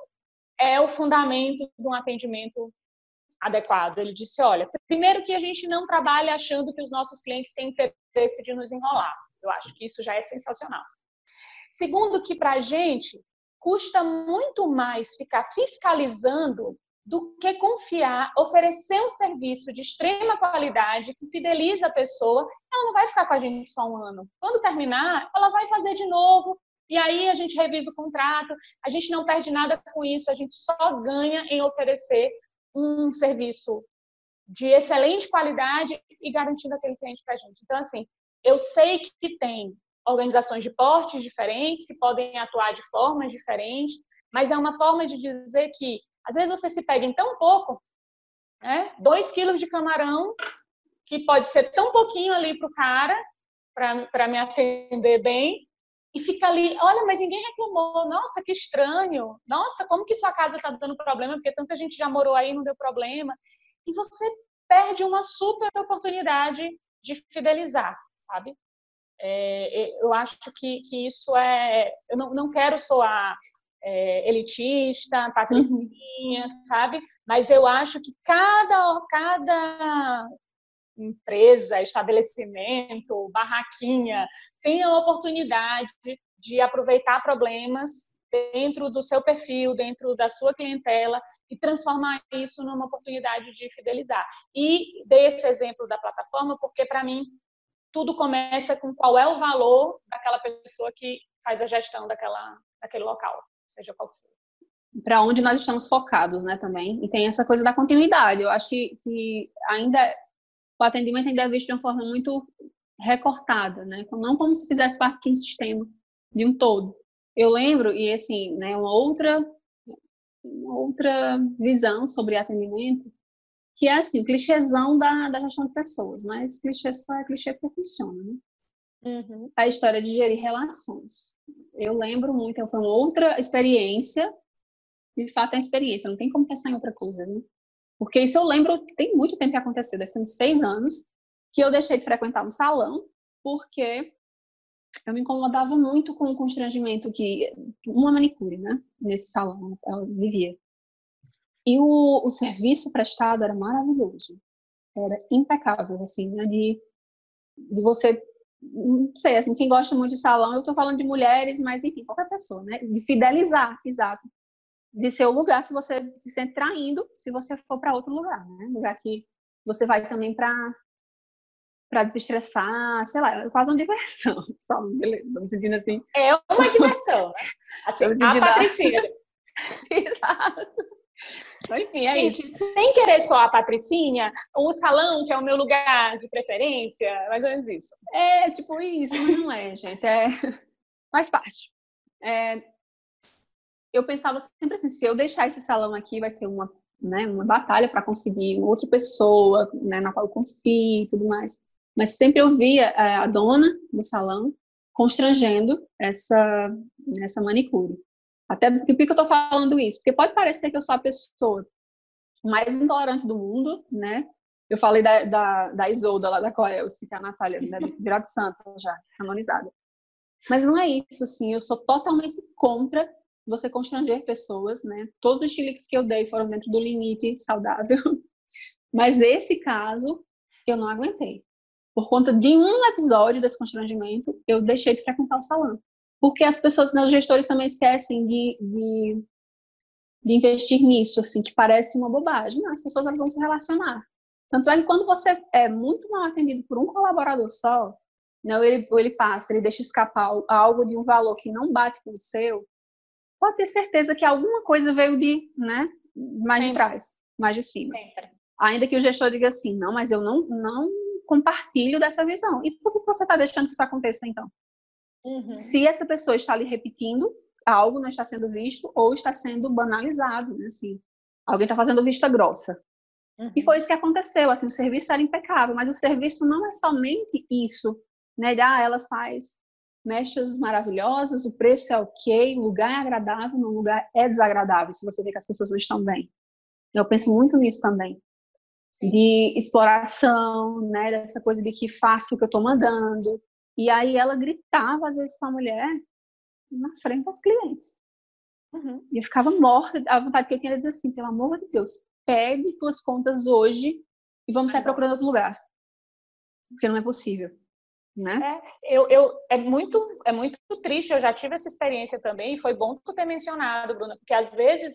é o fundamento de um atendimento adequado. Ele disse, olha, primeiro que a gente não trabalha achando que os nossos clientes têm interesse de nos enrolar. Eu acho que isso já é sensacional. Segundo que para a gente custa muito mais ficar fiscalizando do que confiar, oferecer um serviço de extrema qualidade que fideliza a pessoa, ela não vai ficar com a gente só um ano. Quando terminar, ela vai fazer de novo, e aí a gente revisa o contrato, a gente não perde nada com isso, a gente só ganha em oferecer um serviço de excelente qualidade e garantindo aquele cliente para a gente. Então, assim, eu sei que tem organizações de portes diferentes, que podem atuar de formas diferentes, mas é uma forma de dizer que às vezes você se pega em tão pouco, né? Dois quilos de camarão, que pode ser tão pouquinho ali para o cara, para me atender bem, e fica ali, olha, mas ninguém reclamou, nossa, que estranho, nossa, como que sua casa está dando problema, porque tanta gente já morou aí e não deu problema. E você perde uma super oportunidade de fidelizar, sabe? É, eu acho que, que isso é. Eu não, não quero soar é, elitista, patricinha, uhum. sabe? Mas eu acho que cada, cada empresa, estabelecimento, barraquinha tem a oportunidade de aproveitar problemas dentro do seu perfil, dentro da sua clientela e transformar isso numa oportunidade de fidelizar. E dei esse exemplo da plataforma porque para mim tudo começa com qual é o valor daquela pessoa que faz a gestão daquela, daquele local, seja qual for. Para onde nós estamos focados, né, também. E tem essa coisa da continuidade. Eu acho que, que ainda o atendimento ainda é visto de uma forma muito recortada, né? Não como se fizesse parte de um sistema, de um todo. Eu lembro, e assim, né, uma outra, uma outra visão sobre atendimento, que é assim, o clichêzão da, da gestão de pessoas, mas clichê só é clichê porque funciona, né? Uhum. A história de gerir relações. Eu lembro muito, foi uma outra experiência, de fato é experiência, não tem como pensar em outra coisa, né? Porque isso eu lembro, tem muito tempo que aconteceu, deve ter uns seis anos, que eu deixei de frequentar um salão, porque eu me incomodava muito com o constrangimento que uma manicure, né, nesse salão ela vivia. E o, o serviço prestado era maravilhoso, era impecável, assim, né, de, de você, não sei, assim, quem gosta muito de salão, eu estou falando de mulheres, mas enfim, qualquer pessoa, né, de fidelizar, exato, de ser o lugar que você se sente traindo se você for para outro lugar, né, lugar que você vai também para para desestressar, sei lá, é quase uma diversão, *laughs* sabe? Beleza, tô me sentindo assim. É uma diversão, né? *laughs* Assim, a Patricinha. *laughs* Exato. Enfim, é Gente, isso. Sem querer só a Patricinha, o salão, que é o meu lugar de preferência, mais ou menos isso. É, tipo isso, mas não é, gente. É... *laughs* Faz parte. É... Eu pensava sempre assim, se eu deixar esse salão aqui, vai ser uma, né, uma batalha para conseguir outra pessoa, né, na qual eu confio e tudo mais mas sempre eu via a dona do salão constrangendo essa, essa manicure. Até porque, por que eu estou falando isso? Porque pode parecer que eu sou a pessoa mais intolerante do mundo, né? Eu falei da, da, da Isolda lá da Coelce, que é a Natália, né, do Virado Santo já, canonizada. Mas não é isso, assim, eu sou totalmente contra você constranger pessoas, né? Todos os chiliques que eu dei foram dentro do limite saudável. *laughs* Mas esse caso, eu não aguentei. Por conta de um episódio desse constrangimento, eu deixei de frequentar o salão. Porque as pessoas, né, os gestores também esquecem de, de, de investir nisso, assim, que parece uma bobagem. Não, as pessoas elas vão se relacionar. Tanto é que quando você é muito mal atendido por um colaborador só, né, ou, ele, ou ele passa, ele deixa escapar algo de um valor que não bate com o seu, pode ter certeza que alguma coisa veio de, né, mais Sempre. de trás, mais de cima. Sempre. Ainda que o gestor diga assim, não, mas eu não, não compartilho dessa visão. E por que você está deixando que isso aconteça então? Uhum. Se essa pessoa está ali repetindo, algo não está sendo visto ou está sendo banalizado, né? Assim, alguém está fazendo vista grossa. Uhum. E foi isso que aconteceu. Assim, o serviço era impecável, mas o serviço não é somente isso, né? Ah, ela faz mechas maravilhosas, o preço é ok, o lugar é agradável, no lugar é desagradável. Se você vê que as pessoas não estão bem. Eu penso muito nisso também de exploração, né, dessa coisa de que faça o que eu estou mandando. E aí ela gritava às vezes com a mulher na frente das clientes. Uhum. E eu ficava morta, a vontade que eu tinha era dizer assim, pelo amor de Deus, pegue tuas contas hoje e vamos sair procurando outro lugar. Porque não é possível. Né? É, eu, eu, é, muito, é muito triste, eu já tive essa experiência também, e foi bom tu ter mencionado, Bruna, porque às vezes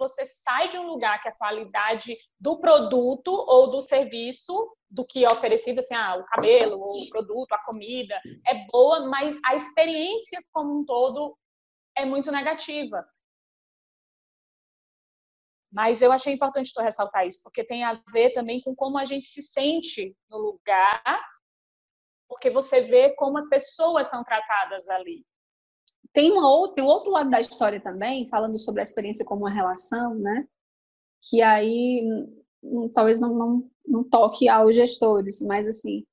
você sai de um lugar que a qualidade do produto ou do serviço, do que é oferecido, assim, ah, o cabelo, o produto, a comida, é boa, mas a experiência como um todo é muito negativa. Mas eu achei importante tu ressaltar isso, porque tem a ver também com como a gente se sente no lugar, porque você vê como as pessoas são tratadas ali. Tem, uma, tem um outro lado da história também, falando sobre a experiência como uma relação, né? Que aí talvez não, não, não toque aos gestores, mas assim,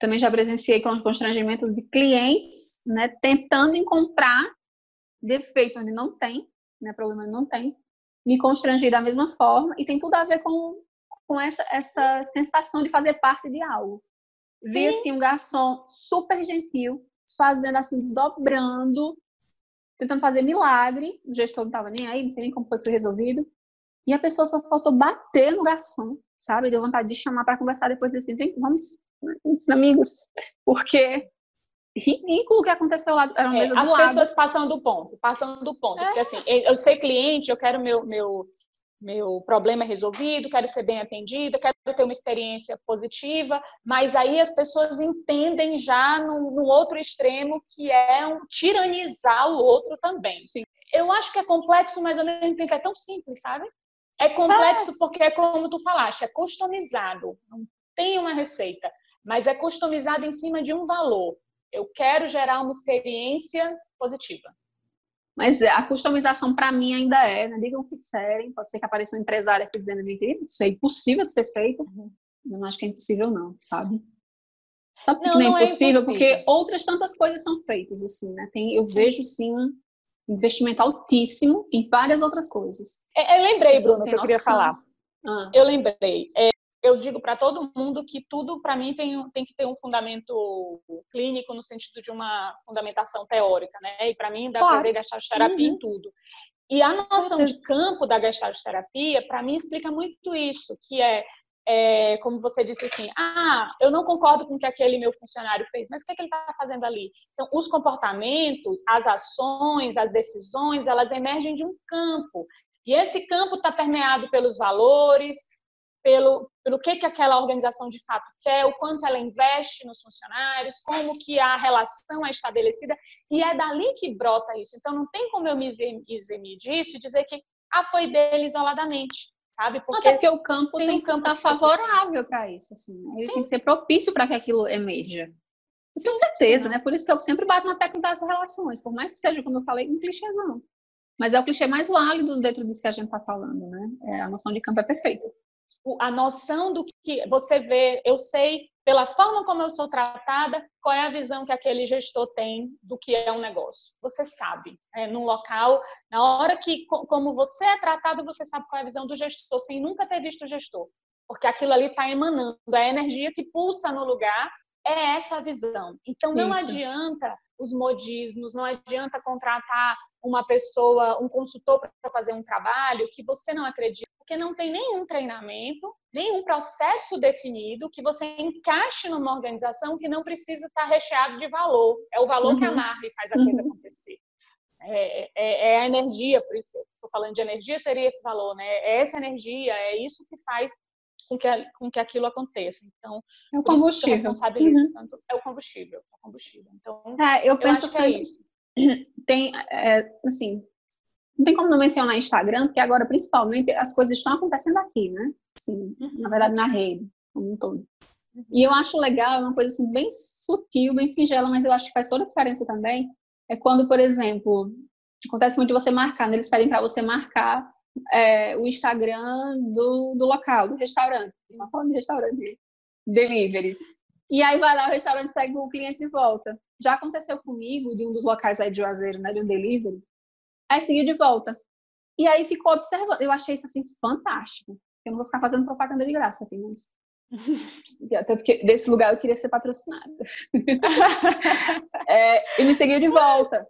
também já presenciei constrangimentos de clientes, né, tentando encontrar defeito onde não tem, né, problema onde não tem, me constrangir da mesma forma e tem tudo a ver com, com essa, essa sensação de fazer parte de algo. Vi assim um garçom super gentil, fazendo assim, desdobrando tentando fazer milagre, o gestor não estava nem aí, não sei nem como foi resolvido. E a pessoa só faltou bater no garçom, sabe? Deu vontade de chamar para conversar depois assim, vem, vamos, vamos amigos, porque ridículo o que aconteceu lá, era uma é, mesa as do lado. As pessoas passando do ponto, passando do ponto. É. Porque assim, eu sei cliente, eu quero meu, meu, meu problema resolvido, quero ser bem atendida, quero ter uma experiência positiva, mas aí as pessoas entendem já no, no outro extremo que é um tiranizar o outro também. Sim. Eu acho que é complexo, mas ao mesmo tempo é tão simples, sabe? É complexo ah. porque é como tu falaste, é customizado, não tem uma receita, mas é customizado em cima de um valor. Eu quero gerar uma experiência positiva. Mas a customização para mim ainda é, né? digam o que disserem, pode ser que apareça um empresário aqui dizendo que isso é impossível de ser feito. Uhum. Eu não acho que é impossível não, sabe? Sabe por que não, não é impossível? Porque outras tantas coisas são feitas, assim, né? Tem, eu vejo, sim, um investimento altíssimo em várias outras coisas. É, eu lembrei, Bruno, que eu queria falar. Ah. Eu lembrei. É, eu digo para todo mundo que tudo, para mim, tem, tem que ter um fundamento clínico no sentido de uma fundamentação teórica, né? E para mim, dá claro. para ver gastroterapia uhum. em tudo. E a noção de campo da gastroterapia, para mim, explica muito isso, que é, é, como você disse assim, ah, eu não concordo com o que aquele meu funcionário fez, mas o que, é que ele está fazendo ali? Então, os comportamentos, as ações, as decisões, elas emergem de um campo. E esse campo está permeado pelos valores, pelo, pelo que, que aquela organização de fato quer, o quanto ela investe nos funcionários, como que a relação é estabelecida, e é dali que brota isso. Então, não tem como eu me eximir disso e dizer que ah, foi dele isoladamente, sabe? Porque, Até porque o campo tem, tem um campo estar favorável para isso, assim. Né? Ele Sim. tem que ser propício para que aquilo emerja. Eu tenho certeza, né? Por isso que eu sempre bato na tecla das relações, por mais que seja, como eu falei, um clichêzão. Mas é o clichê mais válido dentro disso que a gente está falando, né? É, a noção de campo é perfeita a noção do que você vê, eu sei pela forma como eu sou tratada, qual é a visão que aquele gestor tem do que é um negócio. Você sabe, é, num local, na hora que, como você é tratado, você sabe qual é a visão do gestor, sem nunca ter visto o gestor. Porque aquilo ali está emanando, é a energia que pulsa no lugar é essa a visão. Então não Isso. adianta os modismos, não adianta contratar uma pessoa, um consultor para fazer um trabalho que você não acredita, porque não tem nenhum treinamento, nenhum processo definido que você encaixe numa organização que não precisa estar recheado de valor. É o valor que Uhum. amarra e faz a coisa Uhum. acontecer. É, é- é a energia, por isso que eu estou falando de energia, seria esse valor, né? É essa energia, é isso que faz com que, com que aquilo aconteça. Então, É o combustível. Uhum. tanto- é o combustível, é o combustível. Então, É, eu eu penso é sempre, isso. *clears throat* tem, é, assim, não tem como não mencionar Instagram, porque agora, principalmente, as coisas estão acontecendo aqui, né? Assim, Uhum. na verdade, na rede, como um todo. E eu acho legal, é uma coisa assim, bem sutil, bem singela, mas eu acho que faz toda a diferença também. É quando, por exemplo, acontece muito de você marcar, né? eles pedem para você marcar é, o Instagram do, do local, do restaurante. Uma forma de restaurante. Deliveries. E aí vai lá, o restaurante segue o cliente de volta. Já aconteceu comigo, de um dos locais aí de Juazeiro, né? De um delivery. Aí seguiu de volta. E aí ficou observando. Eu achei isso assim fantástico. Eu não vou ficar fazendo propaganda de graça aqui, mas. *laughs* Até porque desse lugar eu queria ser patrocinada. *laughs* É, e me seguiu de volta.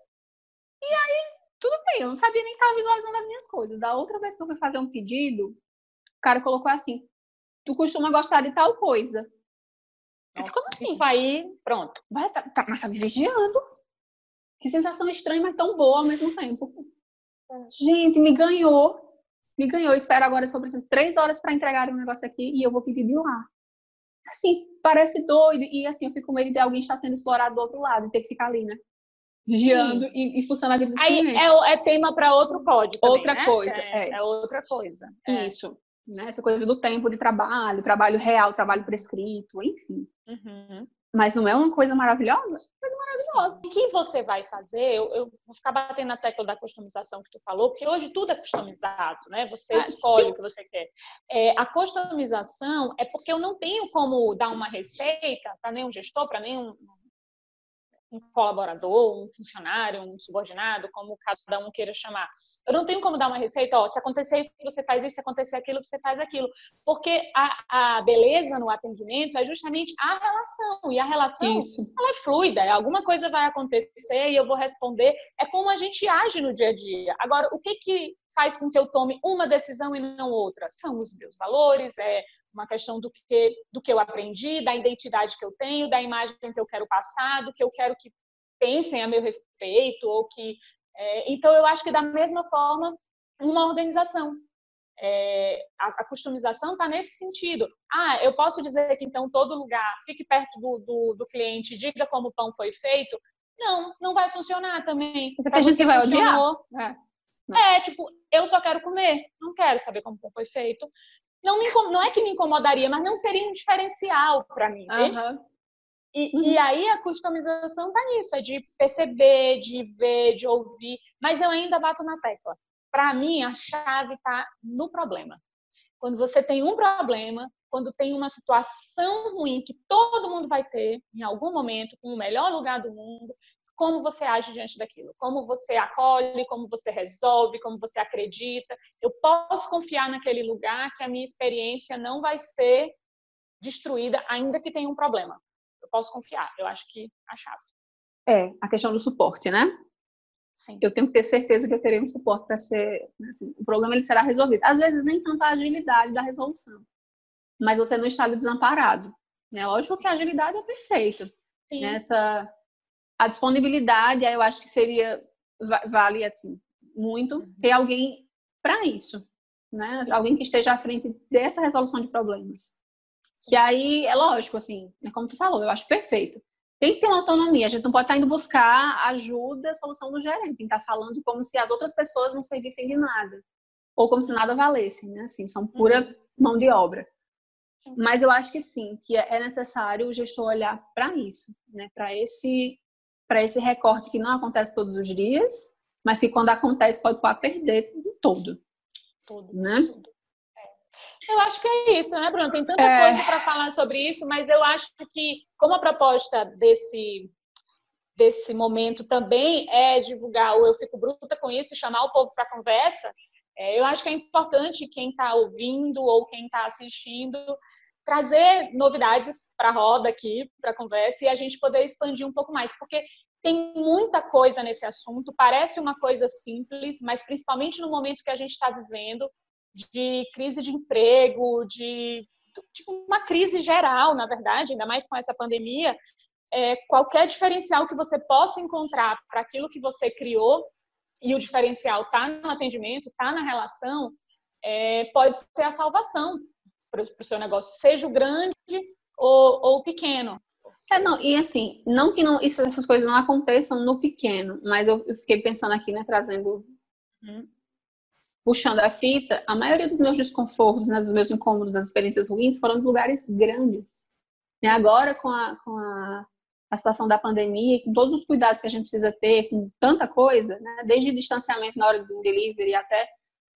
E aí, tudo bem, eu não sabia nem que estava visualizando as minhas coisas. Da outra vez que eu fui fazer um pedido, o cara colocou assim: tu costuma gostar de tal coisa. Mas como assim? Aí, pronto. Vai, tá, tá, mas tá me vigiando. Que sensação estranha, mas tão boa ao mesmo tempo. Gente, me ganhou. Me ganhou. Espero agora, eu preciso três horas para entregar um negócio aqui e eu vou pedir de lá. Assim, parece doido. E assim, eu fico com medo de alguém estar sendo explorado do outro lado e ter que ficar ali, né? Vigiando e, e dos Aí é, é tema para outro código. Outra né? coisa, É, é. é outra coisa. É. Isso. Né? Essa coisa do tempo de trabalho, trabalho real, trabalho prescrito, enfim. Uhum. Mas não é uma coisa maravilhosa? Coisa maravilhosa. O que você vai fazer? Eu, eu vou ficar batendo na tecla da customização que tu falou, porque hoje tudo é customizado, né? Você Ah, escolhe sim. o que você quer. É, a customização é porque eu não tenho como dar uma receita para nenhum gestor, para nenhum um colaborador, um funcionário, um subordinado, como cada um queira chamar. Eu não tenho como dar uma receita, ó, se acontecer isso, você faz isso, se acontecer aquilo, você faz aquilo. Porque a, a beleza no atendimento é justamente a relação. E a relação Isso. ela é fluida, alguma coisa vai acontecer e eu vou responder. É como a gente age no dia a dia. Agora, o que que faz com que eu tome uma decisão e não outra? São os meus valores, é uma questão do que do que eu aprendi, da identidade que eu tenho, da imagem que eu quero passar, do que eu quero que pensem a meu respeito ou que é, então eu acho que da mesma forma uma organização é, a, a customização está nesse sentido. Ah, eu posso dizer que então todo lugar fique perto do, do, do cliente, diga como o pão foi feito. Não, não vai funcionar também. Porque tem gente vai odiar. É. É, tipo, eu só quero comer, não quero saber como o pão foi feito. Não, me, não é que me incomodaria, mas não seria um diferencial para mim? Aham. E, Uhum. e aí a customização tá nisso, é de perceber, de ver, de ouvir, mas eu ainda bato na tecla. Para mim, a chave tá no problema. Quando você tem um problema, quando tem uma situação ruim que todo mundo vai ter em algum momento, com o melhor lugar do mundo, como você age diante daquilo? Como você acolhe, como você resolve, como você acredita? Eu posso confiar naquele lugar que a minha experiência não vai ser destruída, ainda que tenha um problema. Eu posso confiar. Eu acho que a chave. É, a questão do suporte, né? Sim. Eu tenho que ter certeza que eu terei um suporte para ser. assim, o problema ele será resolvido. Às vezes, nem tanto a agilidade da resolução, mas você não está desamparado. Né? Lógico que a agilidade é perfeita. Sim. Né? A disponibilidade, eu acho que seria. va- Vale, assim, muito Uhum. ter alguém para isso. Né? Alguém que esteja à frente dessa resolução de problemas. Que aí, é lógico, assim, né, como tu falou, eu acho perfeito. Tem que ter uma autonomia, a gente não pode estar indo buscar ajuda, solução do gerente, tem que estar falando como se as outras pessoas não servissem de nada. Ou como se nada valesse, né? Assim, são pura mão de obra. Mas eu acho que sim, que é necessário o gestor olhar para isso, né? Para esse, para esse recorte que não acontece todos os dias, mas que quando acontece pode pôr perder tudo todo, Tudo. né? tudo. É. Eu acho que é isso, né, Bruno? Tem tanta É. coisa para falar sobre isso, mas eu acho que, como a proposta desse desse momento também é divulgar o Eu Fico Bruta com isso chamar o povo para conversa, é, eu acho que é importante quem está ouvindo ou quem está assistindo trazer novidades para a roda aqui, para a conversa, e a gente poder expandir um pouco mais, porque tem muita coisa nesse assunto, parece uma coisa simples, mas principalmente no momento que a gente está vivendo, de crise de emprego, de tipo, uma crise geral, na verdade, ainda mais com essa pandemia, é, qualquer diferencial que você possa encontrar para aquilo que você criou, e o diferencial está no atendimento, está na relação, é, pode ser a salvação para o seu negócio, seja o grande ou, ou pequeno. É, não, e assim, não que não, isso, essas coisas não aconteçam no pequeno, mas eu, eu fiquei pensando aqui, né, trazendo, hum, puxando a fita, a maioria dos meus desconfortos, né, dos meus incômodos, das experiências ruins, foram de lugares grandes. E agora, com a, com a, a situação da pandemia, com todos os cuidados que a gente precisa ter, com tanta coisa, né, desde o distanciamento na hora do delivery até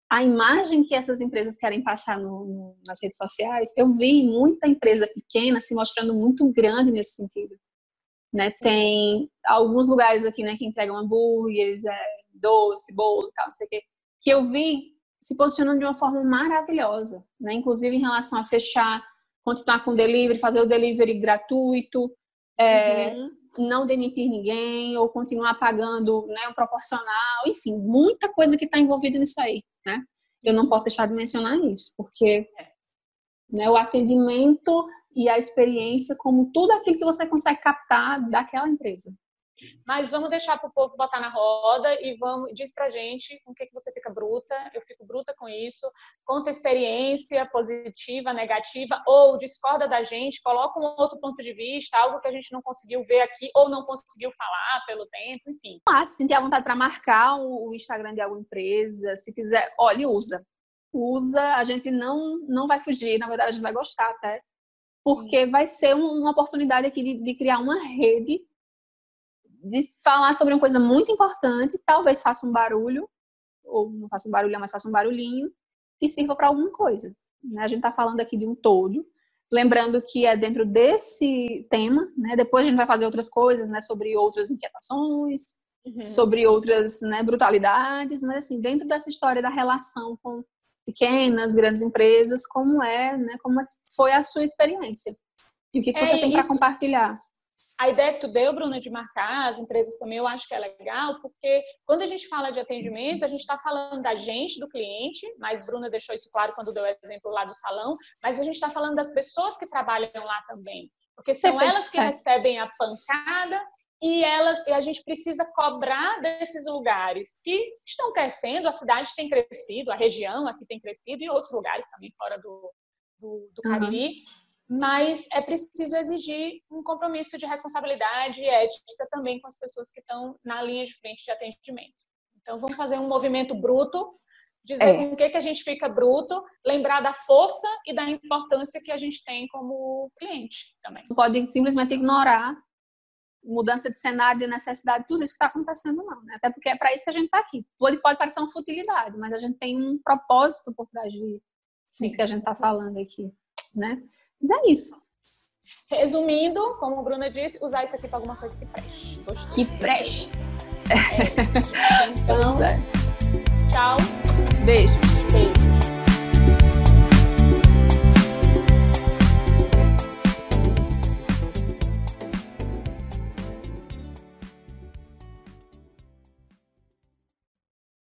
a imagem que essas empresas querem passar no, no, nas redes sociais, eu vi muita empresa pequena se mostrando muito grande nesse sentido. Né? Tem alguns lugares aqui né, que entregam hambúrgueres, é, doce, bolo, tal, não sei o quê, que eu vi se posicionando de uma forma maravilhosa, né? inclusive em relação a fechar, continuar com o delivery, fazer o delivery gratuito, é, uhum. Não demitir ninguém ou continuar pagando né, um proporcional, enfim, muita coisa que está envolvida nisso aí né? Eu não posso deixar de mencionar isso, porque né, o atendimento e a experiência como tudo aquilo que você consegue captar daquela empresa. Mas vamos deixar para o povo botar na roda e vamos diz para gente com o que, que você fica bruta. Eu fico bruta com isso. Conta experiência positiva, negativa, ou discorda da gente, coloca um outro ponto de vista, algo que a gente não conseguiu ver aqui ou não conseguiu falar pelo tempo, enfim. Ah, se sentir a vontade para marcar o Instagram de alguma empresa, se quiser, olha, usa. Usa, a gente não, não vai fugir, na verdade a gente vai gostar até. Porque vai ser uma oportunidade aqui de, de criar uma rede de falar sobre uma coisa muito importante, talvez faça um barulho, ou não faça um barulho, mas faça um barulhinho, e sirva para alguma coisa. Né? A gente está falando aqui de um todo, lembrando que é dentro desse tema, né? depois a gente vai fazer outras coisas, né? sobre outras inquietações, uhum. sobre outras né, brutalidades, mas assim, dentro dessa história da relação com pequenas, grandes empresas, como é, né? como é foi a sua experiência. E o que, que é você tem para compartilhar? A ideia que tu deu, Bruna, de marcar as empresas também, eu acho que é legal, porque quando a gente fala de atendimento, a gente está falando da gente, do cliente, mas Bruna deixou isso claro quando deu o exemplo lá do salão, mas a gente está falando das pessoas que trabalham lá também, porque são Perfeito. elas que é. recebem a pancada e elas e a gente precisa cobrar desses lugares que estão crescendo, a cidade tem crescido, a região aqui tem crescido e outros lugares também fora do, do, do Cariri. Uhum mas é preciso exigir um compromisso de responsabilidade e ética também com as pessoas que estão na linha de frente de atendimento. Então, vamos fazer um movimento bruto, dizer é. com o que, que a gente fica bruto, lembrar da força e da importância que a gente tem como cliente também. Não pode simplesmente ignorar mudança de cenário, de necessidade, tudo isso que está acontecendo, não. Né? Até porque é para isso que a gente está aqui. Pode, pode parecer uma futilidade, mas a gente tem um propósito por trás disso que a gente está falando aqui, né? Mas é isso. Resumindo, como a Bruna disse, usar isso aqui para alguma coisa que preste. Gostei. Que preste. É *laughs* então, tchau. Beijo. Beijo.